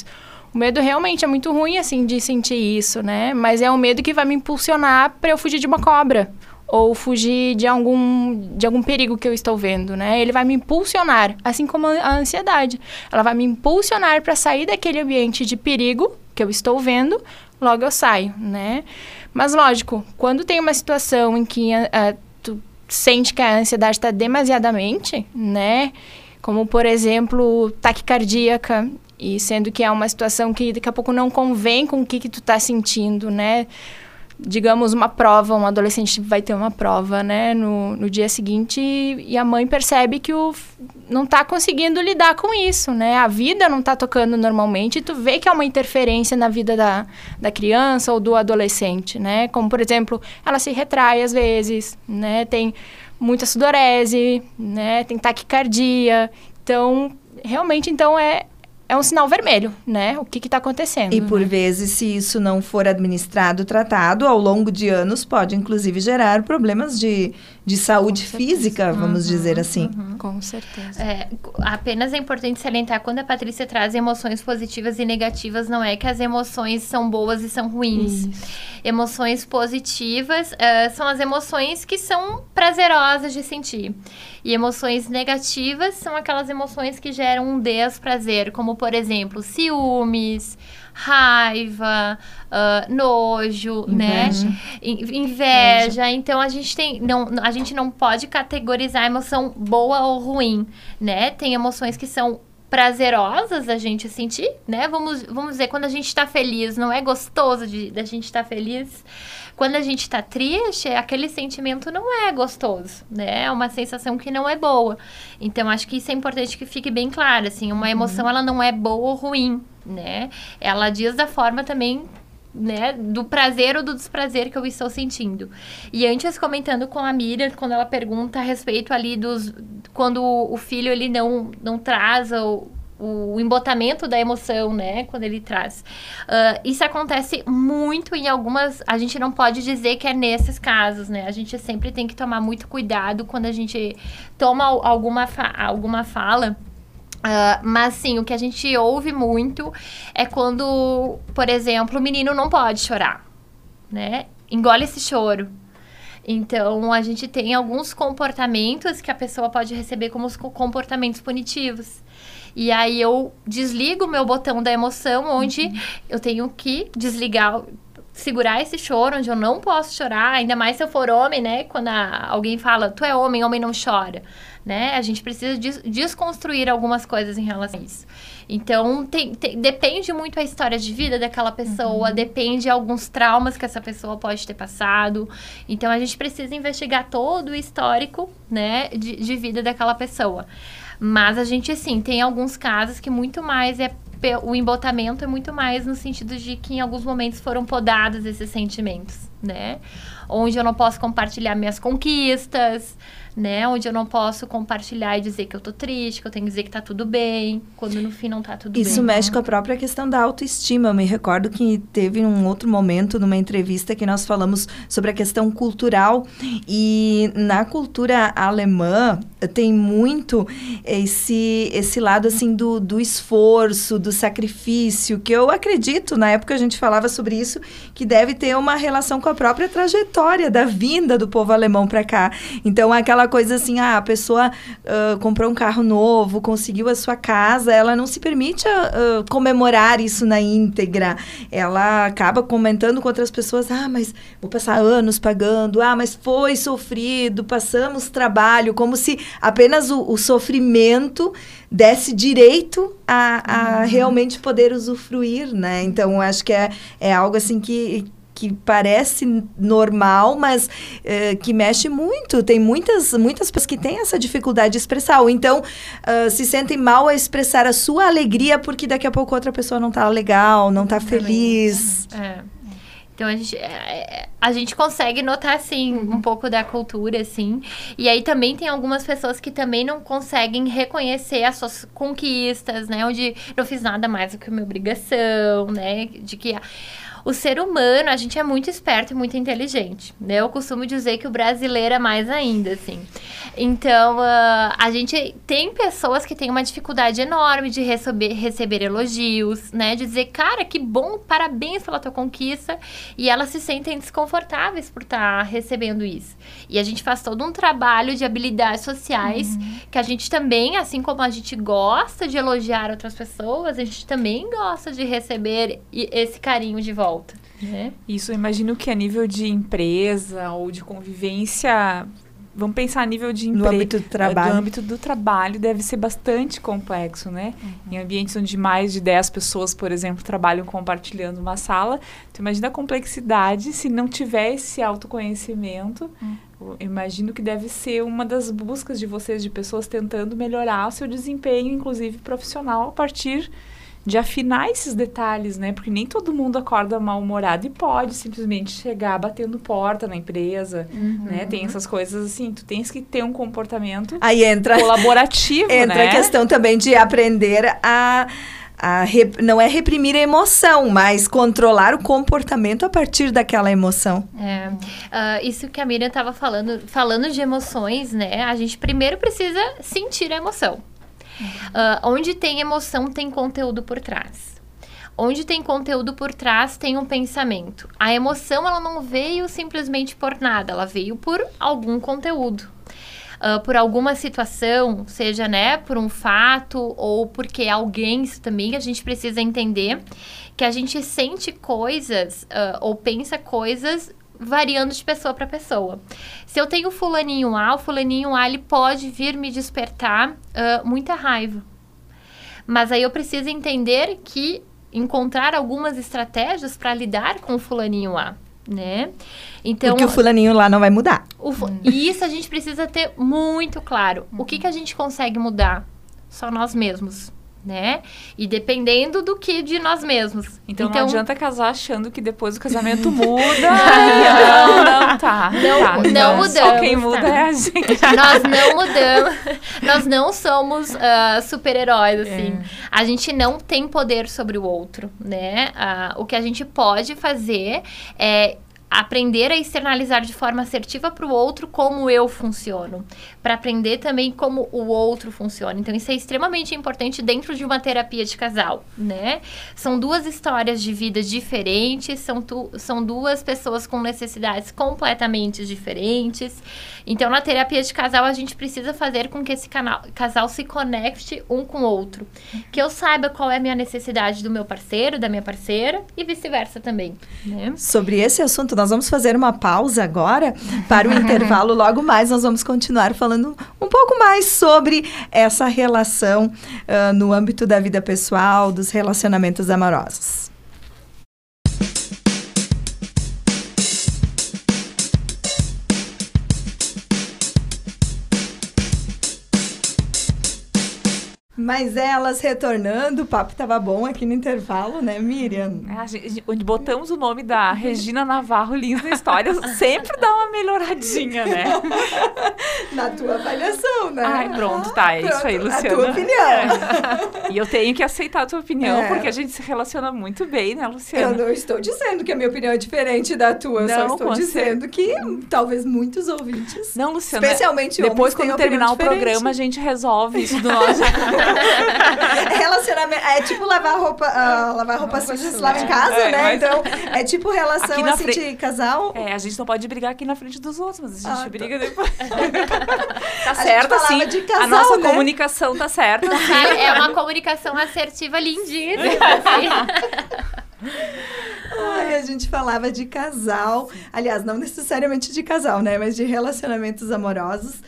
Speaker 2: o medo realmente é muito ruim, assim, de sentir isso, né? Mas é um medo que vai me impulsionar para eu fugir de uma cobra ou fugir de algum, de algum perigo que eu estou vendo, né? Ele vai me impulsionar, assim como a ansiedade. Ela vai me impulsionar para sair daquele ambiente de perigo que eu estou vendo, logo eu saio, né? Mas, lógico, quando tem uma situação em que uh, tu sente que a ansiedade está demasiadamente, né? Como, por exemplo, taquicardíaca, e sendo que é uma situação que daqui a pouco não convém com o que, que tu está sentindo, né? Digamos, uma prova, um adolescente vai ter uma prova, né, no, no dia seguinte e, a mãe percebe que o não está conseguindo lidar com isso, né? A vida não está tocando normalmente e tu vê que há uma interferência na vida da, da criança ou do adolescente, né? Como, por exemplo, ela se retrai às vezes, né? Tem muita sudorese, né? Tem taquicardia. Então, realmente, então, é, é um sinal vermelho, né? O que está acontecendo.
Speaker 1: E por
Speaker 2: né?
Speaker 1: vezes, se isso não for administrado, tratado, ao longo de anos, pode inclusive gerar problemas de, de saúde física, vamos uhum, dizer assim.
Speaker 2: Uhum. Com certeza.
Speaker 3: É, apenas é importante salientar, quando a Patrícia traz emoções positivas e negativas, não é que as emoções são boas e são ruins. Isso. Emoções positivas uh, são as emoções que são prazerosas de sentir. E emoções negativas são aquelas emoções que geram um desprazer, como por exemplo, ciúmes, raiva, uh, nojo, né? Inveja. né? Inveja. Inveja. Então a gente tem, não, a gente não pode categorizar a emoção boa ou ruim, né? Tem emoções que são prazerosas a gente sentir, né? Vamos, vamos dizer, quando a gente está feliz, não é gostoso de da gente estar tá feliz. Quando a gente está triste, aquele sentimento não é gostoso, né? É uma sensação que não é boa. Então, acho que isso é importante que fique bem claro, assim, uma emoção, uhum. ela não é boa ou ruim, né? Ela diz da forma também né, do prazer ou do desprazer que eu estou sentindo. E antes comentando com a Miriam, quando ela pergunta a respeito ali dos quando o filho ele não não traz o, o embotamento da emoção, né, quando ele traz. Uh, isso acontece muito em algumas. A gente não pode dizer que é nesses casos, né? A gente sempre tem que tomar muito cuidado quando a gente toma alguma, fa alguma fala Uh, mas sim, o que a gente ouve muito é quando, por exemplo, o menino não pode chorar, né? Engole esse choro. Então, a gente tem alguns comportamentos que a pessoa pode receber como os comportamentos punitivos. E aí eu desligo o meu botão da emoção, onde uhum. eu tenho que desligar, segurar esse choro, onde eu não posso chorar, ainda mais se eu for homem, né? Quando a, alguém fala, tu é homem, homem não chora né? A gente precisa des desconstruir algumas coisas em relação a isso. Então, tem, tem, depende muito a história de vida daquela pessoa, uhum. depende alguns traumas que essa pessoa pode ter passado. Então, a gente precisa investigar todo o histórico, né, de, de vida daquela pessoa. Mas a gente, assim, tem alguns casos que muito mais é o embotamento é muito mais no sentido de que em alguns momentos foram podados esses sentimentos, né? Onde eu não posso compartilhar minhas conquistas, né? Onde eu não posso compartilhar e dizer que eu tô triste, que eu tenho que dizer que tá tudo bem, quando no fim não tá tudo
Speaker 1: Isso
Speaker 3: bem.
Speaker 1: Isso mexe com a própria questão da autoestima. Eu me recordo que teve um outro momento, numa entrevista, que nós falamos sobre a questão cultural. E na cultura alemã tem muito esse, esse lado, assim, do, do esforço, do sacrifício, que eu acredito, na época a gente falava sobre isso, que deve ter uma relação com a própria trajetória da vinda do povo alemão para cá. Então, aquela coisa assim, ah, a pessoa uh, comprou um carro novo, conseguiu a sua casa, ela não se permite uh, comemorar isso na íntegra. Ela acaba comentando com outras pessoas, ah, mas vou passar anos pagando, ah, mas foi sofrido, passamos trabalho, como se apenas o, o sofrimento desse direito a, a uhum. realmente poder usufruir, né? Então, acho que é, é algo assim que, que parece normal, mas uh, que mexe muito. Tem muitas, muitas pessoas que têm essa dificuldade de expressar, ou então uh, se sentem mal a expressar a sua alegria porque daqui a pouco outra pessoa não está legal, não está feliz.
Speaker 3: É. Então a gente, é, é, a gente consegue notar, assim, um pouco da cultura, assim. E aí também tem algumas pessoas que também não conseguem reconhecer as suas conquistas, né? Onde não fiz nada mais do que uma obrigação, né? De que o ser humano, a gente é muito esperto e muito inteligente, né? Eu costumo dizer que o brasileiro é mais ainda, assim. Então, uh, a gente tem pessoas que têm uma dificuldade enorme de receber, receber elogios, né? De dizer, cara, que bom, parabéns pela tua conquista. E elas se sentem desconfortáveis por estar tá recebendo isso. E a gente faz todo um trabalho de habilidades sociais uhum. que a gente também, assim como a gente gosta de elogiar outras pessoas, a gente também gosta de receber esse carinho de volta Né?
Speaker 4: Isso, eu imagino que a nível de empresa ou de convivência vamos pensar a nível de emprego.
Speaker 1: No âmbito do trabalho.
Speaker 4: No âmbito do trabalho deve ser bastante complexo, né? Uhum. Em ambientes onde mais de 10 pessoas, por exemplo, trabalham compartilhando uma sala. Tu imagina a complexidade se não tiver esse autoconhecimento. Uhum. imagino que deve ser uma das buscas de vocês, de pessoas tentando melhorar o seu desempenho, inclusive profissional, a partir de afinar esses detalhes, né? Porque nem todo mundo acorda mal-humorado e pode simplesmente chegar batendo porta na empresa, uhum. né? Tem essas coisas assim, tu tens que ter um comportamento
Speaker 1: Aí entra,
Speaker 4: colaborativo,
Speaker 1: entra
Speaker 4: né?
Speaker 1: a questão também de aprender a a rep, não é reprimir a emoção, mas controlar o comportamento a partir daquela emoção.
Speaker 3: É, uh, isso que a Miriam estava falando, falando de emoções, né? A gente primeiro precisa sentir a emoção. Uh, onde tem emoção, tem conteúdo por trás. Onde tem conteúdo por trás, tem um pensamento. A emoção, ela não veio simplesmente por nada, ela veio por algum conteúdo. Uh, por alguma situação, seja né, por um fato ou porque alguém, isso também a gente precisa entender que a gente sente coisas uh, ou pensa coisas variando de pessoa para pessoa. Se eu tenho fulaninho A, o fulaninho A ele pode vir me despertar uh, muita raiva. Mas aí eu preciso entender que encontrar algumas estratégias para lidar com o fulaninho lá, né?
Speaker 1: Então, Porque o fulaninho lá não vai mudar.
Speaker 3: O, E isso a gente precisa ter muito claro. O que, que a gente consegue mudar? Só nós mesmos né? E dependendo do que de nós mesmos.
Speaker 4: Então, então não adianta casar achando que depois o casamento muda. não, não, tá.
Speaker 3: Não,
Speaker 4: tá,
Speaker 3: não, não mudamos. Só
Speaker 4: quem muda tá. é a gente.
Speaker 3: Nós não mudamos. Nós não somos uh, super-heróis, assim. É. A gente não tem poder sobre o outro, né? Uh, o que a gente pode fazer é aprender a externalizar de forma assertiva para o outro como eu funciono, para aprender também como o outro funciona. Então isso é extremamente importante dentro de uma terapia de casal, né? São duas histórias de vida diferentes, são, tu, são duas pessoas com necessidades completamente diferentes. Então na terapia de casal a gente precisa fazer com que esse canal, casal se conecte um com o outro, que eu saiba qual é a minha necessidade do meu parceiro, da minha parceira e vice-versa também. Né?
Speaker 1: Sobre esse assunto nós vamos fazer uma pausa agora para o intervalo. Logo mais nós vamos continuar falando um pouco mais sobre essa relação uh, no âmbito da vida pessoal, dos relacionamentos amorosos. Mas elas retornando, o papo tava bom aqui no intervalo, né, Miriam?
Speaker 4: É, gente, onde botamos o nome da Regina Navarro Lins na história, sempre dá uma melhoradinha, né?
Speaker 1: Na tua avaliação, né?
Speaker 4: Ai, pronto, tá, é pronto, isso aí, Luciana.
Speaker 1: A tua opinião. É.
Speaker 4: E eu tenho que aceitar a tua opinião, é. porque a gente se relaciona muito bem, né, Luciana?
Speaker 1: Eu não estou dizendo que a minha opinião é diferente da tua, não, só estou dizendo que talvez muitos ouvintes,
Speaker 4: não, Luciana,
Speaker 1: especialmente
Speaker 4: depois quando terminar o programa, a gente resolve isso do nosso...
Speaker 1: Relacionamento. É tipo lavar roupa, uh, lavar roupa suja, se lava em casa, é, né? Mas... Então, é tipo relação assim fre... de casal.
Speaker 4: É, a gente não pode brigar aqui na frente dos outros, mas a gente ah, briga tá. depois. tá certo, assim. Casal, a nossa né? comunicação tá certa.
Speaker 3: Assim. É uma comunicação assertiva lindíssima. Assim.
Speaker 1: Ai, a gente falava de casal. Aliás, não necessariamente de casal, né? Mas de relacionamentos amorosos.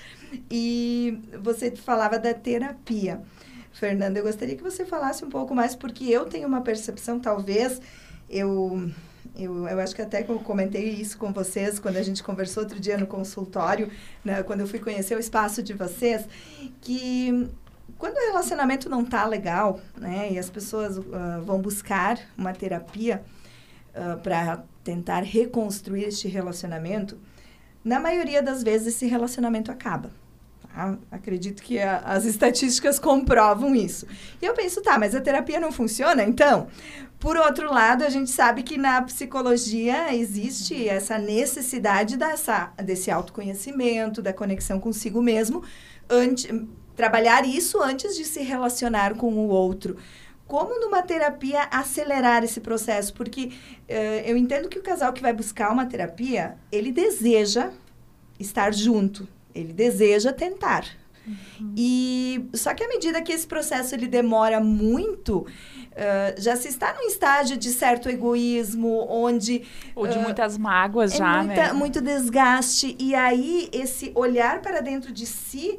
Speaker 1: E você falava da terapia. Fernanda, eu gostaria que você falasse um pouco mais, porque eu tenho uma percepção, talvez, eu, eu, eu acho que até eu comentei isso com vocês quando a gente conversou outro dia no consultório, né, quando eu fui conhecer o espaço de vocês, que quando o relacionamento não está legal, né, e as pessoas uh, vão buscar uma terapia uh, para tentar reconstruir este relacionamento, na maioria das vezes esse relacionamento acaba. Acredito que a, as estatísticas comprovam isso. E eu penso, tá, mas a terapia não funciona, então? Por outro lado, a gente sabe que na psicologia existe essa necessidade dessa, desse autoconhecimento, da conexão consigo mesmo, trabalhar isso antes de se relacionar com o outro. Como numa terapia acelerar esse processo? Porque uh, eu entendo que o casal que vai buscar uma terapia, ele deseja estar junto, ele deseja tentar. Uhum. E só que à medida que esse processo ele demora muito, uh, já se está num estágio de certo egoísmo, onde
Speaker 4: ou de uh, muitas mágoas
Speaker 1: é
Speaker 4: já,
Speaker 1: muita,
Speaker 4: né?
Speaker 1: Muito desgaste e aí esse olhar para dentro de si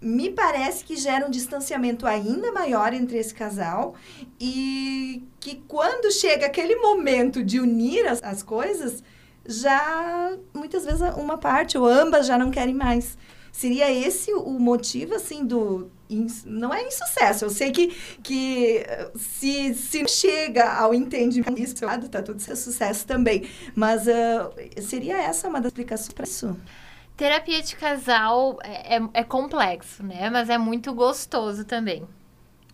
Speaker 1: me parece que gera um distanciamento ainda maior entre esse casal e que quando chega aquele momento de unir as, as coisas, já muitas vezes uma parte ou ambas já não querem mais. Seria esse o motivo, assim, do. Não é insucesso. Eu sei que, que se, se chega ao entendimento disso, tá tudo ser sucesso também. Mas uh, seria essa uma das explicações para isso?
Speaker 3: Terapia de casal é, é, é, complexo, né? Mas é muito gostoso também.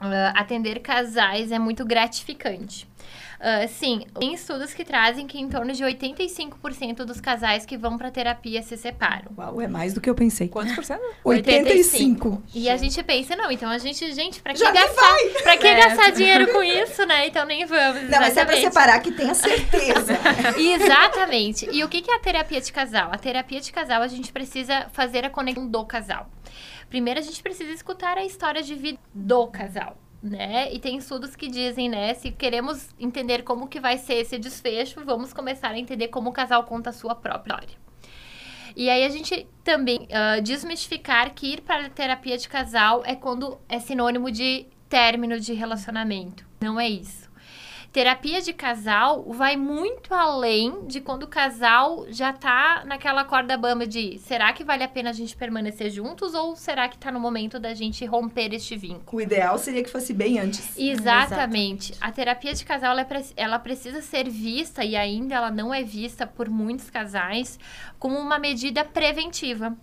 Speaker 3: Uh, atender casais é muito gratificante. Uh, sim, tem estudos que trazem que em torno de 85% dos casais que vão para terapia se separam.
Speaker 1: Uau, é mais do que eu pensei.
Speaker 4: Quantos por cento?
Speaker 1: 85.
Speaker 3: E a gente pensa, não, então a gente, gente, para que Já gastar, para que é. gastar dinheiro com isso, né? Então nem vamos.
Speaker 1: Exatamente. Não, mas é para separar que tenha certeza.
Speaker 3: exatamente. E o que é a terapia de casal? A terapia de casal a gente precisa fazer a conexão do casal. Primeiro a gente precisa escutar a história de vida do casal né? E tem estudos que dizem, né, se queremos entender como que vai ser esse desfecho, vamos começar a entender como o casal conta a sua própria história. E aí a gente também uh, desmistificar que ir para a terapia de casal é quando é sinônimo de término de relacionamento. Não é isso. Terapia de casal vai muito além de quando o casal já tá naquela corda bamba de será que vale a pena a gente permanecer juntos ou será que tá no momento da gente romper este vínculo?
Speaker 1: O ideal seria que fosse bem antes.
Speaker 3: Exatamente. A terapia de casal ela, é ela precisa ser vista e ainda ela não é vista por muitos casais como uma medida preventiva.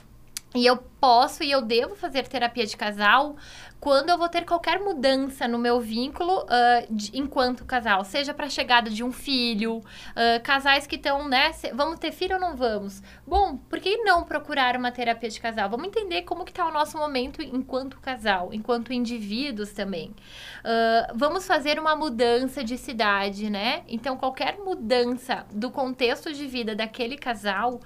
Speaker 3: E eu posso e eu devo fazer terapia de casal quando eu vou ter qualquer mudança no meu vínculo ah, de- enquanto casal, seja para a chegada de um filho, ah, casais que estão, né? se- vamos ter filho ou não vamos? Bom, por que não procurar uma terapia de casal? Vamos entender como que está o nosso momento enquanto casal, enquanto indivíduos também. Ah, vamos fazer uma mudança de cidade, né? Então, qualquer mudança do contexto de vida daquele casal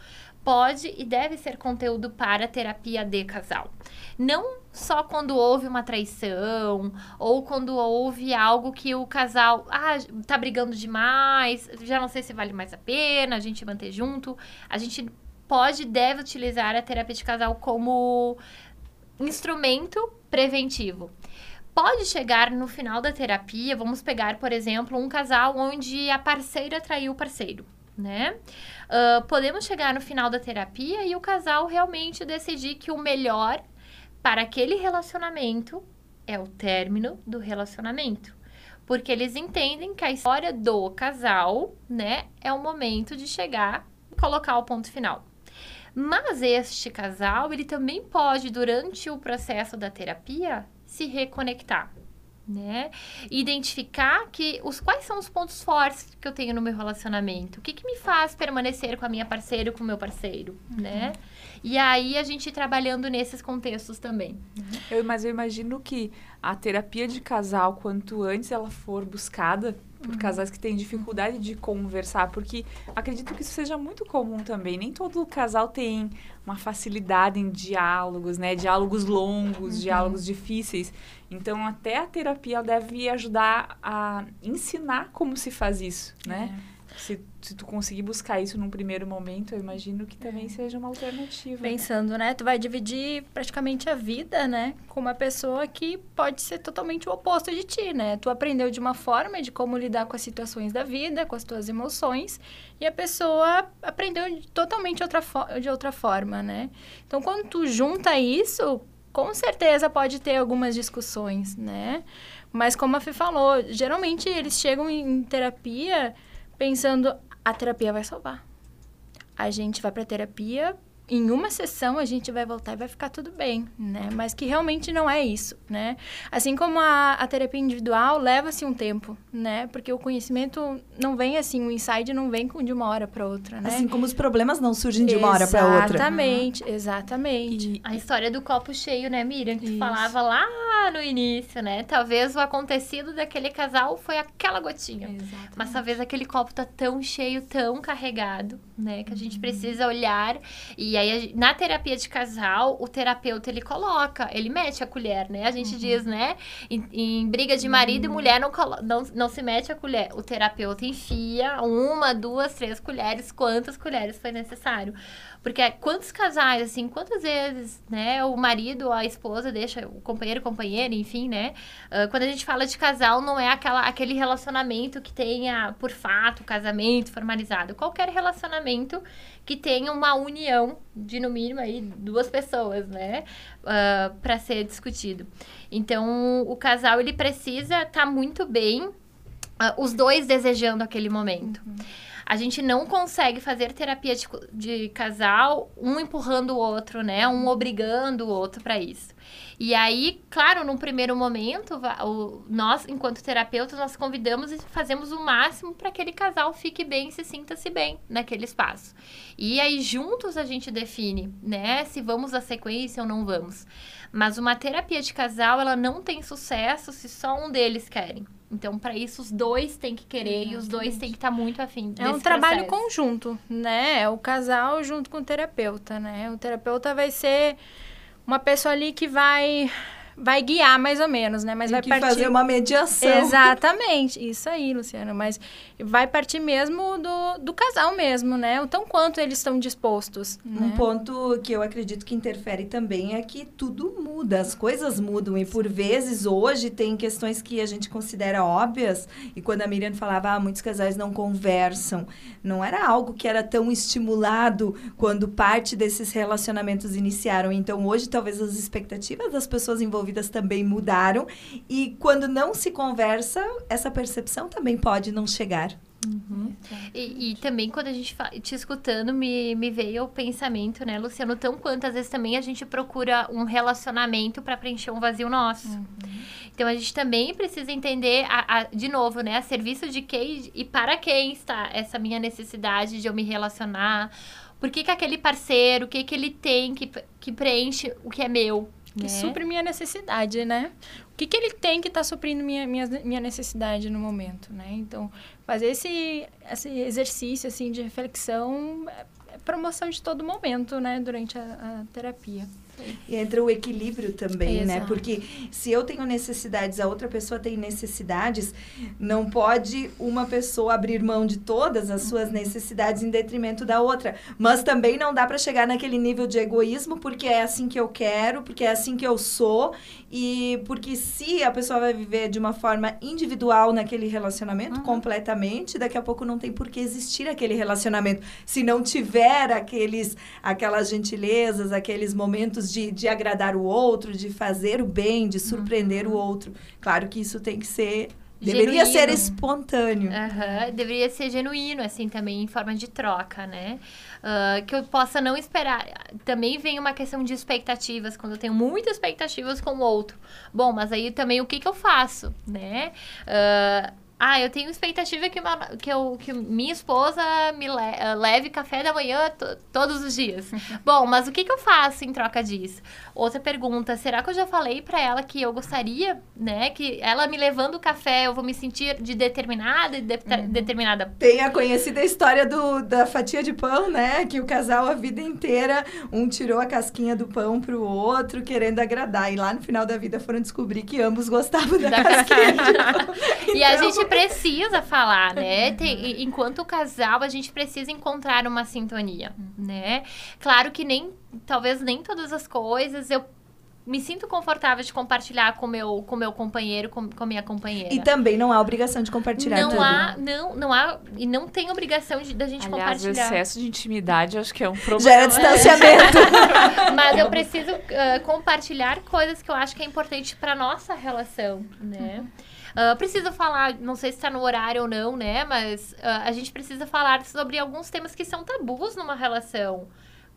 Speaker 3: pode e deve ser conteúdo para terapia de casal. Não só quando houve uma traição ou quando houve algo que o casal ah, tá brigando demais, já não sei se vale mais a pena a gente manter junto. A gente pode e deve utilizar a terapia de casal como instrumento preventivo. Pode chegar no final da terapia, vamos pegar, por exemplo, um casal onde a parceira traiu o parceiro, né? Ah, podemos chegar no final da terapia e o casal realmente decidir que o melhor para aquele relacionamento é o término do relacionamento. Porque eles entendem que a história do casal, né, é o momento de chegar e colocar o ponto final. Mas este casal, ele também pode, durante o processo da terapia, se reconectar, né? Identificar que os quais são os pontos fortes que eu tenho no meu relacionamento, o que, que me faz permanecer com a minha parceira ou com o meu parceiro, né? E aí a gente ir trabalhando nesses contextos também.
Speaker 4: Eu, mas eu imagino que a terapia de casal, quanto antes ela for buscada por casais que têm dificuldade de conversar, porque acredito que isso seja muito comum também. Nem todo casal tem uma facilidade em diálogos, né? Diálogos longos, diálogos difíceis. Então, até a terapia deve ajudar a ensinar como se faz isso, né? Se, se tu conseguir buscar isso num primeiro momento, eu imagino que também seja uma alternativa.
Speaker 2: Pensando, né? Tu vai dividir praticamente a vida, né? Com uma pessoa que pode ser totalmente o oposto de ti, né? Tu aprendeu de uma forma de como lidar com as situações da vida, com as tuas emoções, e a pessoa aprendeu de totalmente outra de outra forma, né? Então, quando tu junta isso, com certeza pode ter algumas discussões, né? Mas como a Fê falou, geralmente eles chegam em terapia pensando a terapia vai salvar. A gente vai para terapia, em uma sessão a gente vai voltar e vai ficar tudo bem, né? Mas que realmente não é isso, né? Assim como a, a terapia individual leva-se um tempo, né? Porque o conhecimento não vem assim, o insight não vem com- de uma hora para outra, né?
Speaker 1: Assim como os problemas não surgem de uma hora para outra.
Speaker 2: Exatamente, exatamente.
Speaker 3: A história do copo cheio, né, Miriam? Que
Speaker 2: Isso.
Speaker 3: falava lá no início, né? Talvez o acontecido daquele casal foi aquela gotinha. Mas talvez aquele copo tá tão cheio, tão carregado, né? Que a gente precisa olhar. E aí, na terapia de casal, o terapeuta, ele coloca, ele mete a colher, né? A gente diz, né? Em, em briga de marido e mulher, não, colo- não, não se mete a colher. O terapeuta enfia uma, duas, três colheres, quantas colheres foi necessário. Porque quantos casais, assim, quantas vezes, né, o marido a esposa deixa o companheiro, companheira, enfim, né? ah, quando a gente fala de casal, não é aquela, aquele relacionamento que tenha, por fato, casamento formalizado. Qualquer relacionamento que tenha uma união de, no mínimo, aí, duas pessoas, né? para ser discutido. Então, o casal, ele precisa estar muito bem, ah, os dois desejando aquele momento. A gente não consegue fazer terapia de, de casal, um empurrando o outro, né? Um obrigando o outro para isso. E aí, claro, num primeiro momento, o- nós, enquanto terapeutas, nós convidamos e fazemos o máximo para que aquele casal fique bem, se sinta-se bem naquele espaço. E aí, juntos, a gente define, né? Se vamos à sequência ou não vamos. Mas uma terapia de casal, ela não tem sucesso se só um deles querem. Então, para isso, os dois têm que querer e os dois têm que estar muito afim
Speaker 2: É um trabalho
Speaker 3: processo.
Speaker 2: conjunto, né? É o casal junto com o terapeuta, né? O terapeuta vai ser uma pessoa ali que vai vai guiar mais ou menos, né? Mas
Speaker 1: Tem
Speaker 2: vai
Speaker 1: que
Speaker 2: partir
Speaker 1: fazer uma mediação.
Speaker 2: Exatamente, isso aí, Luciana. Mas vai partir mesmo do, do casal mesmo, né? O tão quanto eles estão dispostos.
Speaker 1: Um
Speaker 2: né?
Speaker 1: ponto que eu acredito que interfere também é que tudo muda, as coisas mudam. E por vezes, hoje, tem questões que a gente considera óbvias. E quando a Miriam falava, ah, muitos casais não conversam, não era algo que era tão estimulado quando parte desses relacionamentos iniciaram. Então, hoje, talvez as expectativas das pessoas envolvidas também mudaram. E quando não se conversa, essa percepção também pode não chegar.
Speaker 3: E, e também quando a gente te escutando, me, me veio o pensamento, né, Luciano, tão quanto às vezes também a gente procura um relacionamento para preencher um vazio nosso. Então a gente também precisa entender, a, a- de novo, né, a serviço de quem e para quem está essa minha necessidade de eu me relacionar. Por que, que aquele parceiro, o que, que ele tem que, que preenche o que é meu?
Speaker 2: Que
Speaker 3: né?
Speaker 2: supre minha necessidade, né? O que, que ele tem que está suprindo minha, minha, minha necessidade no momento, né? Então, fazer esse, esse exercício, assim, de reflexão é é promoção de todo momento, né? Durante a, a terapia.
Speaker 1: E entra o equilíbrio também, né?
Speaker 2: Exato.
Speaker 1: Porque se eu tenho necessidades, a outra pessoa tem necessidades, não pode uma pessoa abrir mão de todas as suas necessidades em detrimento da outra. Mas também não dá para chegar naquele nível de egoísmo, porque é assim que eu quero, porque é assim que eu sou, e porque se a pessoa vai viver de uma forma individual naquele relacionamento, completamente, daqui a pouco não tem por que existir aquele relacionamento. Se não tiver aqueles, aquelas gentilezas, aqueles momentos de, de agradar o outro, de fazer o bem, de surpreender o outro. Claro que isso tem que ser. Deveria ser
Speaker 3: Genuíno.
Speaker 1: espontâneo.
Speaker 3: Aham, deveria ser genuíno, assim, também, em forma de troca, né? Ah, que eu possa não esperar. Também vem uma questão de expectativas, quando eu tenho muitas expectativas com o outro. Bom, mas aí também o que, que eu faço, né? Ah, ah, eu tenho expectativa que, uma- que, eu, que minha esposa me le- ah, leve café da manhã to- todos os dias. Bom, mas o que, que eu faço em troca disso? Outra pergunta, será que eu já falei pra ela que eu gostaria, né? Que ela me levando o café, eu vou me sentir de determinada e de- determinada
Speaker 1: Tem a conhecida história do, da fatia de pão, né? Que o casal a vida inteira, um tirou a casquinha do pão pro outro, querendo agradar. E lá no final da vida foram descobrir que ambos gostavam da,
Speaker 3: da
Speaker 1: casquinha.
Speaker 3: casquinha. E a
Speaker 1: Então-
Speaker 3: gente precisa falar, né? Tem- e- enquanto casal, a gente precisa encontrar uma sintonia, né? Claro que nem, talvez nem todas as coisas eu me sinto confortável de compartilhar com meu com meu companheiro, com, com minha companheira.
Speaker 1: E também não há obrigação de compartilhar
Speaker 3: não
Speaker 1: tudo.
Speaker 3: há, não, não há e não tem obrigação de, da gente
Speaker 4: Aliás, o
Speaker 3: compartilhar.
Speaker 4: excesso de intimidade acho que é um problema.
Speaker 1: Gera distanciamento.
Speaker 3: Mas eu preciso ah, compartilhar coisas que eu acho que é importante para nossa relação, né? Ah, preciso falar, não sei se está no horário ou não, né? Mas ah, a gente precisa falar sobre alguns temas que são tabus numa relação.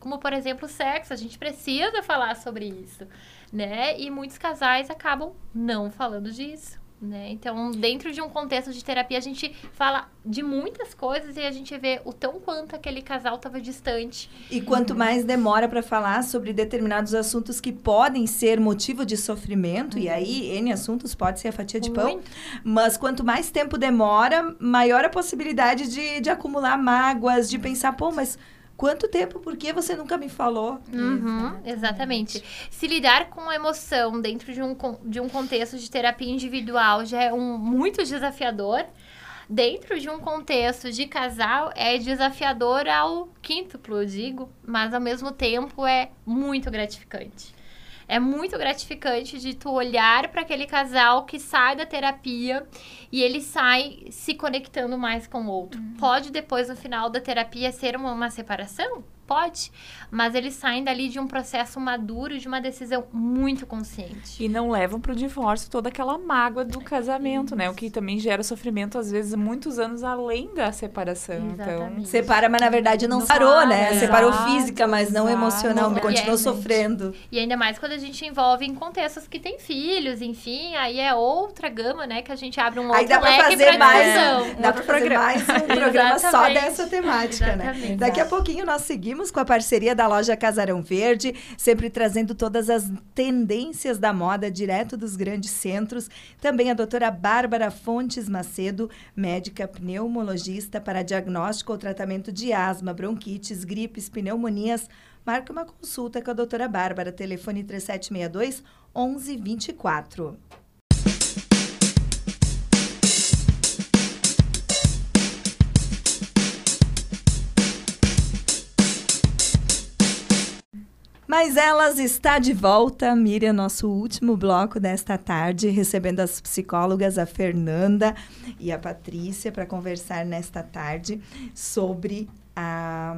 Speaker 3: Como, por exemplo, sexo. A gente precisa falar sobre isso, né? E muitos casais acabam não falando disso. Né? Então, dentro de um contexto de terapia, a gente fala de muitas coisas e a gente vê o tão quanto aquele casal estava distante.
Speaker 1: E quanto mais demora para falar sobre determinados assuntos que podem ser motivo de sofrimento, e aí N assuntos pode ser a fatia de pão,
Speaker 3: Muito.
Speaker 1: mas quanto mais tempo demora, maior a possibilidade de, de acumular mágoas, de pensar, pô, mas quanto tempo? Por que você nunca me falou?
Speaker 3: Uhum, exatamente. Se lidar com a emoção dentro de um, de um contexto de terapia individual já é um, muito desafiador. Dentro de um contexto de casal é desafiador ao quíntuplo, eu digo, mas ao mesmo tempo é muito gratificante. É muito gratificante de tu olhar para aquele casal que sai da terapia e ele sai se conectando mais com o outro. Pode depois, no final da terapia, ser uma, uma separação? Mas eles saem dali de um processo maduro, de uma decisão muito consciente.
Speaker 4: E não levam pro divórcio toda aquela mágoa do casamento, né? O que também gera sofrimento, às vezes, muitos anos além da separação. Então.
Speaker 1: Separa, mas na verdade não,
Speaker 4: Não
Speaker 1: parou,
Speaker 4: para,
Speaker 1: né?
Speaker 4: exato,
Speaker 1: Separou física, mas não
Speaker 4: exato.
Speaker 1: emocionalmente.
Speaker 3: Não,
Speaker 1: Continuou
Speaker 3: é,
Speaker 1: sofrendo.
Speaker 3: E ainda mais quando a gente envolve em contextos que tem filhos, enfim, aí é outra gama, né? Que a gente abre um outro
Speaker 1: Aí dá pra
Speaker 3: leque
Speaker 1: fazer
Speaker 3: pra
Speaker 1: mais,
Speaker 3: discussão.
Speaker 1: dá pra fazer mais um programa só dessa temática, né?
Speaker 3: Exatamente.
Speaker 1: Daqui a pouquinho nós seguimos com a parceria da loja Casarão Verde, sempre trazendo todas as tendências da moda direto dos grandes centros. Também a doutora Bárbara Fontes Macedo, médica pneumologista para diagnóstico ou tratamento de asma, bronquites, gripes, pneumonias, marque uma consulta com a doutora Bárbara. Telefone 3762 1124. Mas elas está de volta, Miriam, nosso último bloco desta tarde, recebendo as psicólogas, a Fernanda e a Patrícia, para conversar nesta tarde sobre a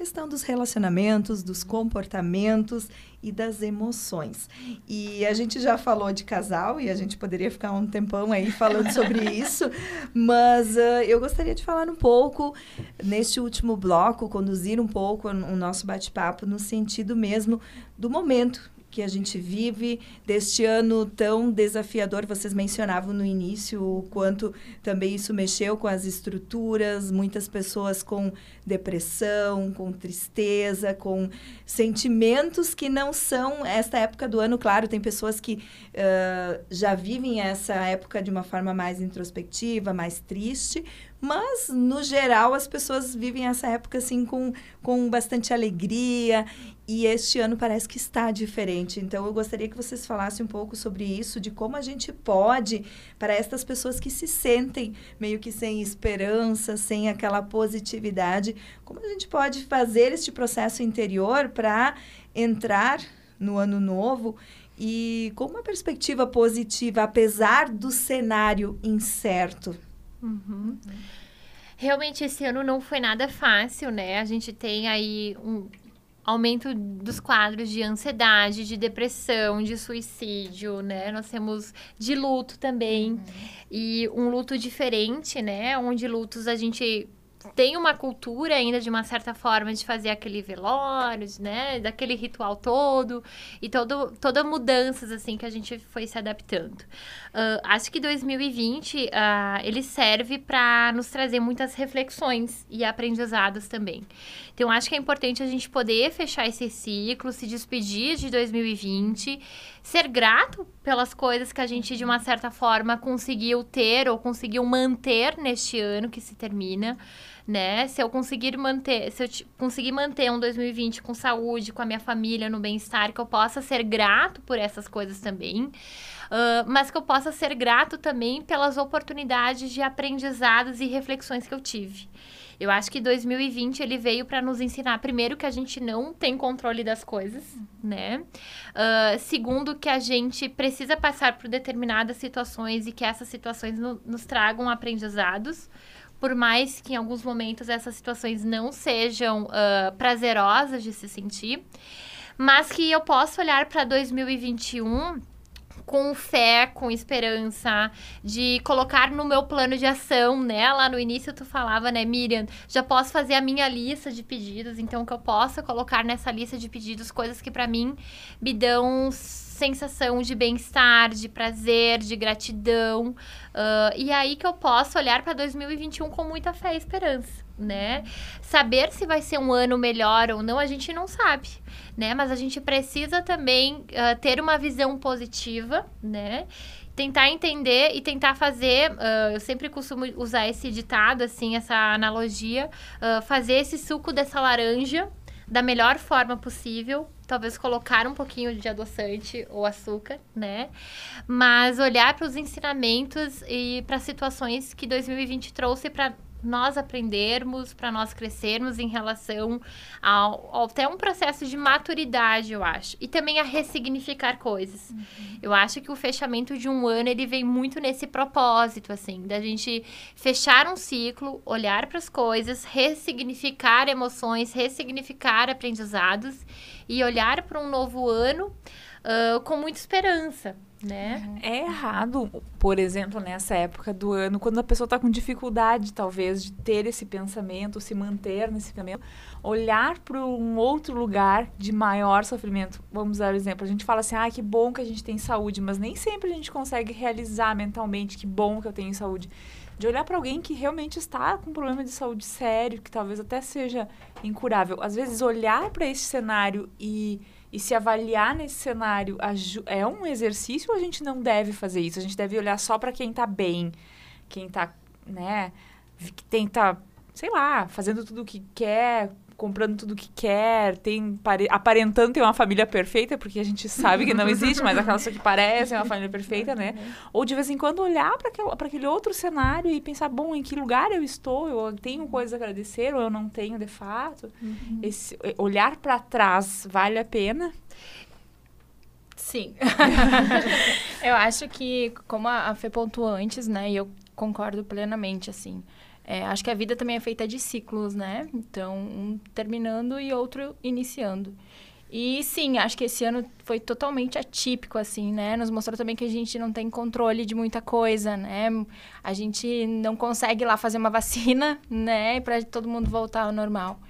Speaker 1: questão dos relacionamentos, dos comportamentos e das emoções. E a gente já falou de casal e a gente poderia ficar um tempão aí falando sobre isso, mas uh, eu gostaria de falar um pouco neste último bloco, conduzir um pouco o nosso bate-papo no sentido mesmo do momento que a gente vive, deste ano tão desafiador. Vocês mencionavam no início o quanto também isso mexeu com as estruturas, muitas pessoas com depressão, com tristeza, com sentimentos que não são esta época do ano. Claro, tem pessoas que uh, já vivem essa época de uma forma mais introspectiva, mais triste, mas, no geral, as pessoas vivem essa época assim com, com bastante alegria e este ano parece que está diferente. Então, eu gostaria que vocês falassem um pouco sobre isso, de como a gente pode, para estas pessoas que se sentem meio que sem esperança, sem aquela positividade, como a gente pode fazer este processo interior para entrar no ano novo e com uma perspectiva positiva, apesar do cenário incerto.
Speaker 3: Uhum. Realmente esse ano não foi nada fácil, né? A gente tem aí um aumento dos quadros de ansiedade, de depressão, de suicídio, né? Nós temos de luto também. Uhum. E um luto diferente, né? Onde lutos a gente tem uma cultura ainda de uma certa forma de fazer aquele velório, né, daquele ritual todo e todo, toda mudanças assim que a gente foi se adaptando. Uh, acho que 2020 uh, ele serve para nos trazer muitas reflexões e aprendizados também. Então acho que é importante a gente poder fechar esse ciclo, se despedir de 2020, ser grato pelas coisas que a gente de uma certa forma conseguiu ter ou conseguiu manter neste ano que se termina né? Se eu conseguir manter, se eu conseguir manter um 2020 com saúde, com a minha família, no bem-estar, que eu possa ser grato por essas coisas também. Uh, mas que eu possa ser grato também pelas oportunidades de aprendizados e reflexões que eu tive. Eu acho que 2020 ele veio para nos ensinar, primeiro, que a gente não tem controle das coisas, né? Uh, segundo, que a gente precisa passar por determinadas situações e que essas situações no, nos tragam aprendizados por mais que em alguns momentos essas situações não sejam uh, prazerosas de se sentir, mas que eu posso olhar para 2021 com fé, com esperança, de colocar no meu plano de ação, né? Lá no início tu falava, né, Miriam, já posso fazer a minha lista de pedidos, então que eu possa colocar nessa lista de pedidos coisas que para mim me dão sensação de bem-estar, de prazer, de gratidão. Uh, e aí que eu posso olhar para 2021 com muita fé e esperança, né? Saber se vai ser um ano melhor ou não, a gente não sabe, né? Mas a gente precisa também uh, ter uma visão positiva, né? tentar entender e tentar fazer. Uh, eu sempre costumo usar esse ditado, assim, essa analogia, uh, fazer esse suco dessa laranja da melhor forma possível. Talvez colocar um pouquinho de adoçante ou açúcar, né? Mas olhar para os ensinamentos e para situações que 2020 trouxe para nós aprendermos, para nós crescermos em relação ao, ao, até um processo de maturidade, eu acho. E também a ressignificar coisas. Uhum. Eu acho que o fechamento de um ano, ele vem muito nesse propósito, assim, da gente fechar um ciclo, olhar para as coisas, ressignificar emoções, ressignificar aprendizados e olhar para um novo ano uh, com muita esperança né?
Speaker 4: Uhum. É errado, por exemplo, nessa época do ano, quando a pessoa está com dificuldade, talvez, de ter esse pensamento, se manter nesse pensamento, olhar para um outro lugar de maior sofrimento. Vamos dar um exemplo. A gente fala assim, ah, que bom que a gente tem saúde, mas nem sempre a gente consegue realizar mentalmente que bom que eu tenho saúde. De olhar para alguém que realmente está com um problema de saúde sério, que talvez até seja incurável. Às vezes, olhar para esse cenário e e se avaliar nesse cenário é um exercício ou a gente não deve fazer isso? A gente deve olhar só para quem está bem, quem está, né, quem está, sei lá, fazendo tudo o que quer, comprando tudo que quer, tem aparentando ter uma família perfeita, porque a gente sabe que não existe, mas aquela pessoa que parece uma família perfeita, né? Uhum. Ou de vez em quando olhar para aquele, aquele outro cenário e pensar, bom, em que lugar eu estou? Eu tenho coisas a agradecer ou eu não tenho de fato? Uhum. Esse, olhar para trás vale a pena?
Speaker 2: Sim. eu acho que, como a Fê pontuou antes, né, e eu concordo plenamente, assim, é, acho que a vida também é feita de ciclos, né? Então, um terminando e outro iniciando. E sim, acho que esse ano foi totalmente atípico, assim, né? Nos mostrou também que a gente não tem controle de muita coisa, né? A gente não consegue lá fazer uma vacina, né? Para todo mundo voltar ao normal.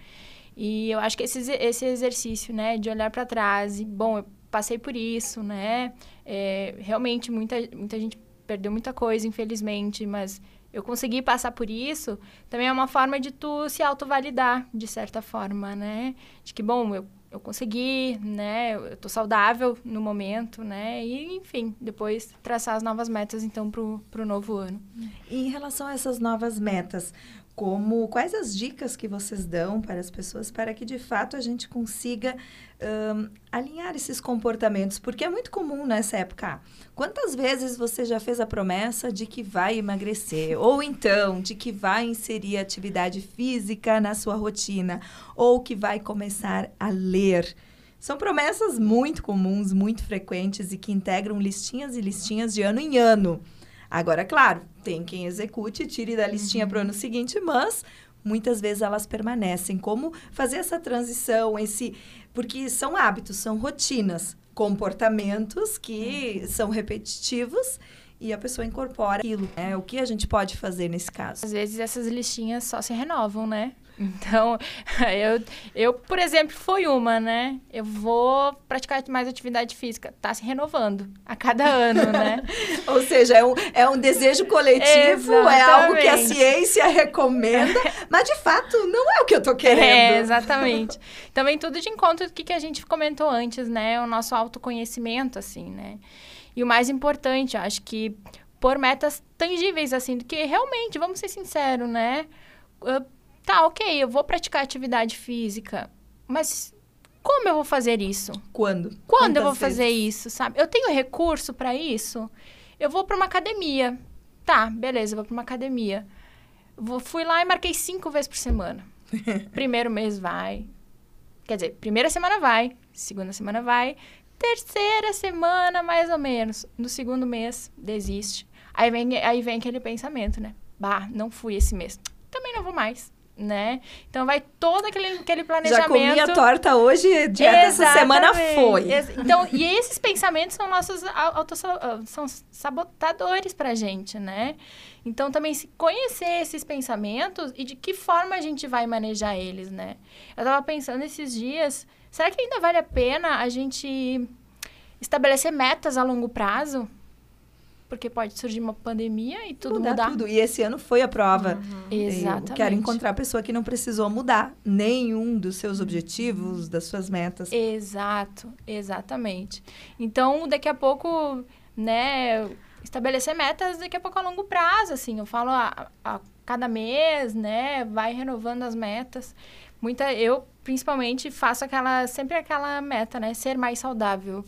Speaker 2: E eu acho que esse, esse exercício, né? De olhar para trás e, bom, eu passei por isso, né? É, realmente, muita, muita gente perdeu muita coisa, infelizmente, mas eu consegui passar por isso, também é uma forma de tu se autovalidar, de certa forma, né? De que, bom, eu, eu consegui, né? Eu tô saudável no momento, né? E, enfim, depois traçar as novas metas, então, pro, pro novo ano.
Speaker 1: E em relação a essas novas metas, como quais as dicas que vocês dão para as pessoas para que de fato a gente consiga um, alinhar esses comportamentos, porque é muito comum nessa época. Quantas vezes você já fez a promessa de que vai emagrecer, ou então de que vai inserir atividade física na sua rotina, ou que vai começar a ler? São promessas muito comuns, muito frequentes e que integram listinhas e listinhas de ano em ano. Agora, claro, tem quem execute, tire da listinha uhum. para o ano seguinte, mas muitas vezes elas permanecem. Como fazer essa transição, esse. Porque são hábitos, são rotinas, comportamentos que uhum. são repetitivos e a pessoa incorpora aquilo. É o que a gente pode fazer nesse caso.
Speaker 2: Às vezes essas listinhas só se renovam, né? Então, eu, eu, por exemplo, foi uma, né? Eu vou praticar mais atividade física. Tá se renovando a cada ano, né?
Speaker 1: Ou seja, é um, é um desejo coletivo, é algo que a ciência recomenda, mas de fato não é o que eu tô querendo.
Speaker 2: É, exatamente. Também tudo de encontro do que, que a gente comentou antes, né? O nosso autoconhecimento, assim, né? E o mais importante, acho que por metas tangíveis, assim, do que realmente, vamos ser sinceros, né? Uh, Tá, ok, eu vou praticar atividade física, mas como eu vou fazer isso?
Speaker 1: Quando?
Speaker 2: Quando Quantas eu vou vezes? fazer isso, sabe? Eu tenho recurso para isso? Eu vou para uma academia. Tá, beleza, vou para uma academia. Vou, fui lá e marquei cinco vezes por semana. Primeiro mês vai. Quer dizer, primeira semana vai, segunda semana vai, terceira semana mais ou menos. No segundo mês, desiste. Aí vem, aí vem aquele pensamento, né? Bah, não fui esse mês. Também não vou mais né? Então vai todo aquele, aquele planejamento. Já
Speaker 1: comi a torta hoje, dieta essa semana foi.
Speaker 2: Então, e esses pensamentos são nossos auto, são sabotadores pra gente, né? Então também se conhecer esses pensamentos e de que forma a gente vai manejar eles, né? Eu tava pensando esses dias, será que ainda vale a pena a gente estabelecer metas a longo prazo? Porque pode surgir uma pandemia e tudo mudar. mudar. tudo.
Speaker 1: E esse ano foi a prova.
Speaker 2: Uhum. Exatamente.
Speaker 1: Eu quero encontrar a pessoa que não precisou mudar nenhum dos seus objetivos, das suas metas.
Speaker 2: Exato, exatamente. Então, daqui a pouco, né, estabelecer metas daqui a pouco a longo prazo, assim. Eu falo a, a cada mês, né, vai renovando as metas. Muita, eu principalmente faço aquela, sempre aquela meta, né, ser mais saudável.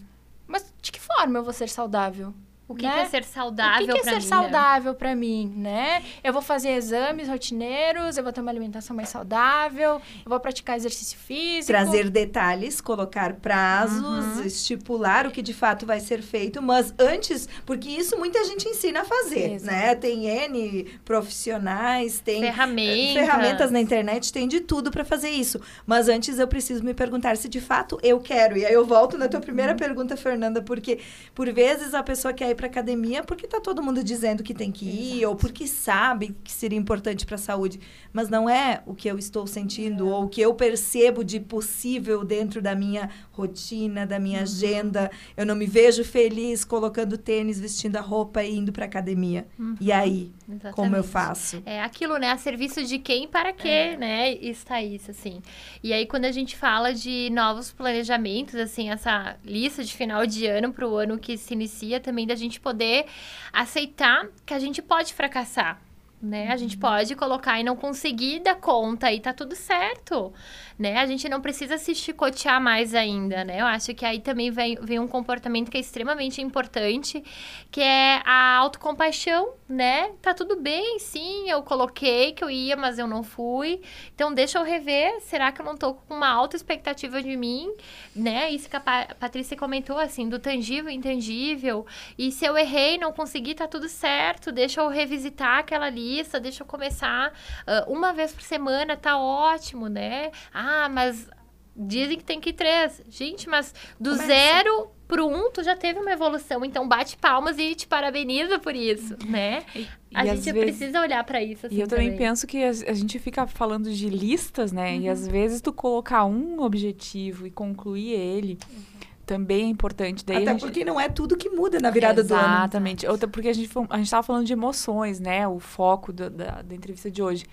Speaker 2: Mas de que forma eu vou ser saudável?
Speaker 3: O que, né? que é ser saudável para mim? O
Speaker 2: que, que é ser né? saudável para mim, né? Eu vou fazer exames rotineiros, eu vou ter uma alimentação mais saudável, eu vou praticar exercício físico.
Speaker 1: Trazer detalhes, colocar prazos, uhum. estipular o que de fato vai ser feito, mas antes, porque isso muita gente ensina a fazer, né? Exato. né? Tem N profissionais, tem
Speaker 3: ferramentas,
Speaker 1: ferramentas na internet, tem de tudo para fazer isso. Mas antes eu preciso me perguntar se de fato eu quero. E aí eu volto na tua primeira uhum. pergunta, Fernanda, porque por vezes a pessoa quer ir para academia porque tá todo mundo dizendo que tem que ir Exato. ou porque sabe que seria importante para a saúde, mas não é o que eu estou sentindo é. ou o que eu percebo de possível dentro da minha rotina, da minha uhum. agenda. Eu não me vejo feliz colocando tênis, vestindo a roupa e indo para academia. Uhum. E aí, Exatamente. como eu faço?
Speaker 3: É aquilo, né? A serviço de quem para quê, é. né? Está isso assim. E aí quando a gente fala de novos planejamentos, assim, essa lista de final de ano para o ano que se inicia também da gente gente poder aceitar que a gente pode fracassar. né? A gente pode colocar e não conseguir dar conta e tá tudo certo, né? A gente não precisa se chicotear mais ainda, né? Eu acho que aí também vem, vem um comportamento que é extremamente importante, que é a autocompaixão, né? Tá tudo bem, sim, eu coloquei que eu ia, mas eu não fui. Então deixa eu rever, será que eu não tô com uma alta expectativa de mim, né? Isso que a Patrícia comentou assim, do tangível e intangível. E se eu errei, não consegui, tá tudo certo, deixa eu revisitar aquela lista deixa eu começar uh, uma vez por semana, tá ótimo, né? Ah, mas dizem que tem que ir três. Gente, mas do Começa. zero pro um, tu já teve uma evolução. Então, bate palmas e te parabeniza por isso, né? E, a e gente vezes... precisa olhar para isso. Assim,
Speaker 4: e eu também, também, penso que a, a, gente fica falando de listas, né? Uhum. E às vezes tu colocar um objetivo e concluir ele. Uhum também é importante.
Speaker 1: Daí Até gente... porque não é tudo que muda na virada
Speaker 4: Exatamente. do ano. Exatamente. Outra, porque a gente a gente estava falando de emoções, né? O foco do, da, da entrevista de hoje.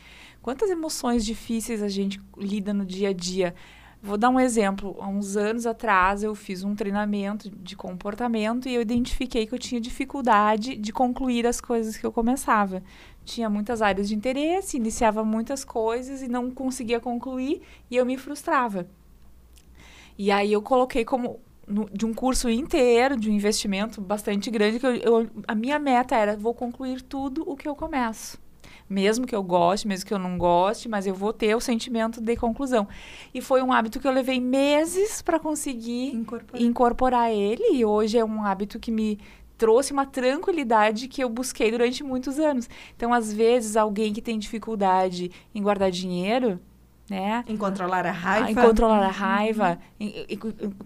Speaker 4: Quantas emoções difíceis a gente lida no dia a dia? Vou dar um exemplo. Há uns anos atrás, eu fiz um treinamento de comportamento e eu identifiquei que eu tinha dificuldade de concluir as coisas que eu começava. Tinha muitas áreas de interesse, iniciava muitas coisas e não conseguia concluir e eu me frustrava. E aí eu coloquei como no, de um curso inteiro, de um investimento bastante grande, que eu, eu, a minha meta era, vou concluir tudo o que eu começo. Mesmo que eu goste, mesmo que eu não goste, mas eu vou ter o sentimento de conclusão. E foi um hábito que eu levei meses para conseguir incorporar. incorporar ele, e hoje é um hábito que me trouxe uma tranquilidade que eu busquei durante muitos anos. Então, às vezes, alguém que tem dificuldade em guardar dinheiro, né?
Speaker 1: Em controlar a raiva. Ah,
Speaker 4: em controlar a raiva. Em, em,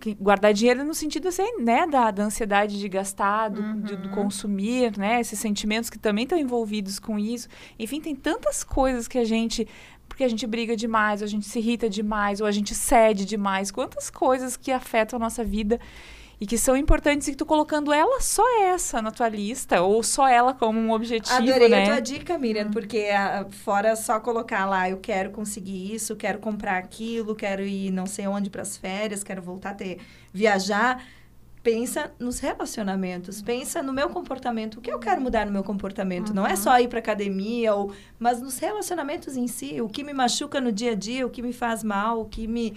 Speaker 4: em, guardar dinheiro no sentido assim, né? Da, da ansiedade de gastar, do, uhum. de, do consumir, né? Esses sentimentos que também estão envolvidos com isso. Enfim, tem tantas coisas que a gente... Porque a gente briga demais, ou a gente se irrita demais, ou a gente cede demais. Quantas coisas que afetam a nossa vida e que são importantes e tu colocando ela só essa na tua lista ou só ela como um objetivo,
Speaker 1: Adorei
Speaker 4: né?
Speaker 1: a tua dica, Miriam, hum. porque a, fora só colocar lá, eu quero conseguir isso, quero comprar aquilo, quero ir não sei onde para as férias, quero voltar a ter viajar, pensa nos relacionamentos, pensa no meu comportamento, o que eu quero mudar no meu comportamento, uhum. não é só ir para academia ou mas nos relacionamentos em si, o que me machuca no dia a dia, o que me faz mal, o que me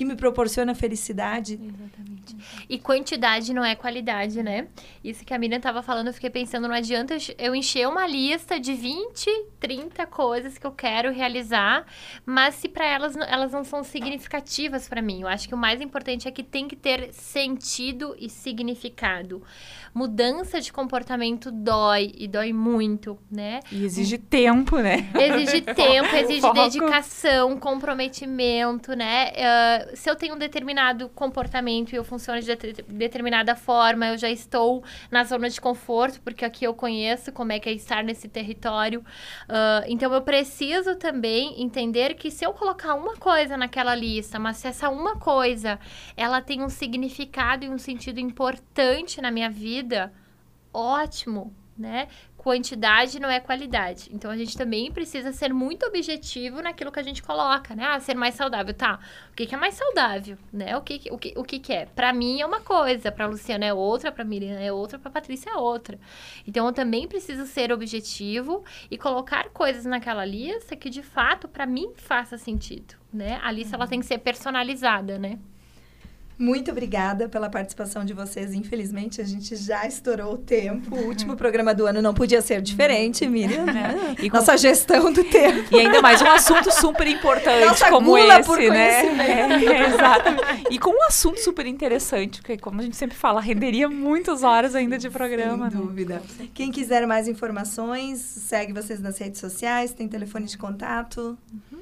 Speaker 1: que me proporciona felicidade.
Speaker 3: Exatamente. E quantidade não é qualidade, né? Isso que a Miriam estava falando, eu fiquei pensando, não adianta eu encher uma lista de 20, 30 coisas que eu quero realizar, mas se para elas elas não são significativas para mim. Eu acho que o mais importante é que tem que ter sentido e significado mudança de comportamento dói e dói muito, né?
Speaker 4: E exige tempo, né?
Speaker 3: Exige tempo, exige dedicação, comprometimento, né? Uh, se eu tenho um determinado comportamento e eu funciono de de determinada forma, eu já estou na zona de conforto, porque aqui eu conheço como é que é estar nesse território. Uh, então, eu preciso também entender que se eu colocar uma coisa naquela lista, mas se essa uma coisa, ela tem um significado e um sentido importante na minha vida, ótimo, né? Quantidade não é qualidade. Então a gente também precisa ser muito objetivo naquilo que a gente coloca, né? Ah, ser mais saudável, tá? O que, que é mais saudável, né? O que, o que, o que, que é? Para mim é uma coisa, para Luciana é outra, para Miriam é outra, para Patrícia é outra. Então eu também preciso ser objetivo e colocar coisas naquela lista que de fato para mim faça sentido, né? A lista uhum. ela tem que ser personalizada, né?
Speaker 1: Muito obrigada pela participação de vocês. Infelizmente, a gente já estourou o tempo. O último programa do ano não podia ser diferente, Miriam. Né? E com... Nossa gestão do tempo.
Speaker 4: E ainda mais um assunto super importante
Speaker 1: Nossa
Speaker 4: como esse, né?
Speaker 1: É,
Speaker 4: exatamente. E com um assunto super interessante, porque como a gente sempre fala, renderia muitas horas ainda de programa.
Speaker 1: Sem né? dúvida. Quem quiser mais informações, segue vocês nas redes sociais, tem telefone de contato.
Speaker 2: Uhum.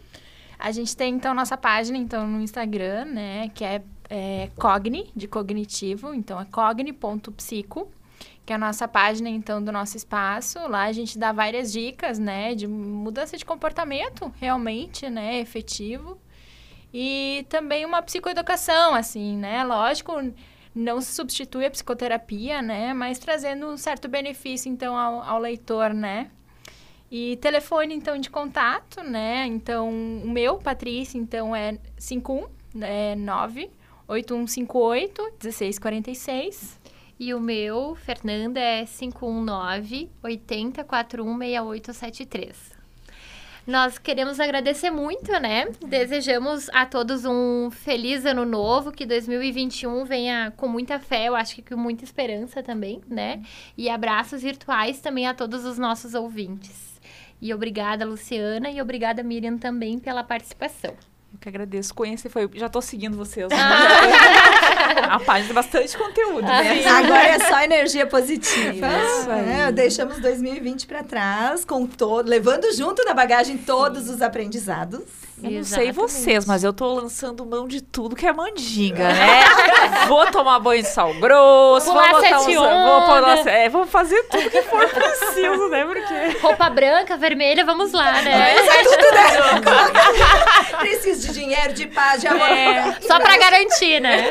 Speaker 2: A gente tem, então, nossa página, então, no Instagram, né? Que é é, Cogni, de cognitivo, então é cogni.psico, que é a nossa página, então, do nosso espaço. Lá a gente dá várias dicas, né, de mudança de comportamento, realmente, né, efetivo. E também uma psicoeducação, assim, né, lógico, não se substitui a psicoterapia, né, mas trazendo um certo benefício, então, ao, ao leitor, né. E telefone, então, de contato, né, então, o meu, Patrícia, então, é 51 é 9 8158 1646.
Speaker 3: E o meu, Fernanda, é 519 8041 6873. Nós queremos agradecer muito, né? Desejamos a todos um feliz ano novo, que 2021 venha com muita fé, eu acho que com muita esperança também, né? E abraços virtuais também a todos os nossos ouvintes. E obrigada, Luciana, e obrigada, Miriam, também pela participação.
Speaker 4: Eu que agradeço. Conhecer foi. Já tô seguindo vocês. Né? Ah. a página tem bastante conteúdo, né?
Speaker 1: Agora é só energia positiva. É, deixamos 2020 para trás, com todo, levando junto na bagagem todos os aprendizados.
Speaker 4: Eu não sei vocês, mas eu tô lançando mão de tudo que é mandinga, né? vou tomar banho de sal grosso, vou, botar uns, vou, pular, é, vou fazer tudo que for preciso, né? Porque...
Speaker 3: Roupa branca, vermelha, vamos lá, né?
Speaker 1: É, tudo, né? Preciso de dinheiro, de paz, de amor. É,
Speaker 3: só pra garantir, né?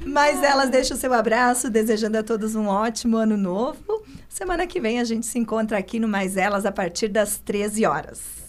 Speaker 1: Mas elas deixam o seu abraço, desejando a todos um ótimo ano novo. Semana que vem a gente se encontra aqui no Mais Elas a partir das 13 horas.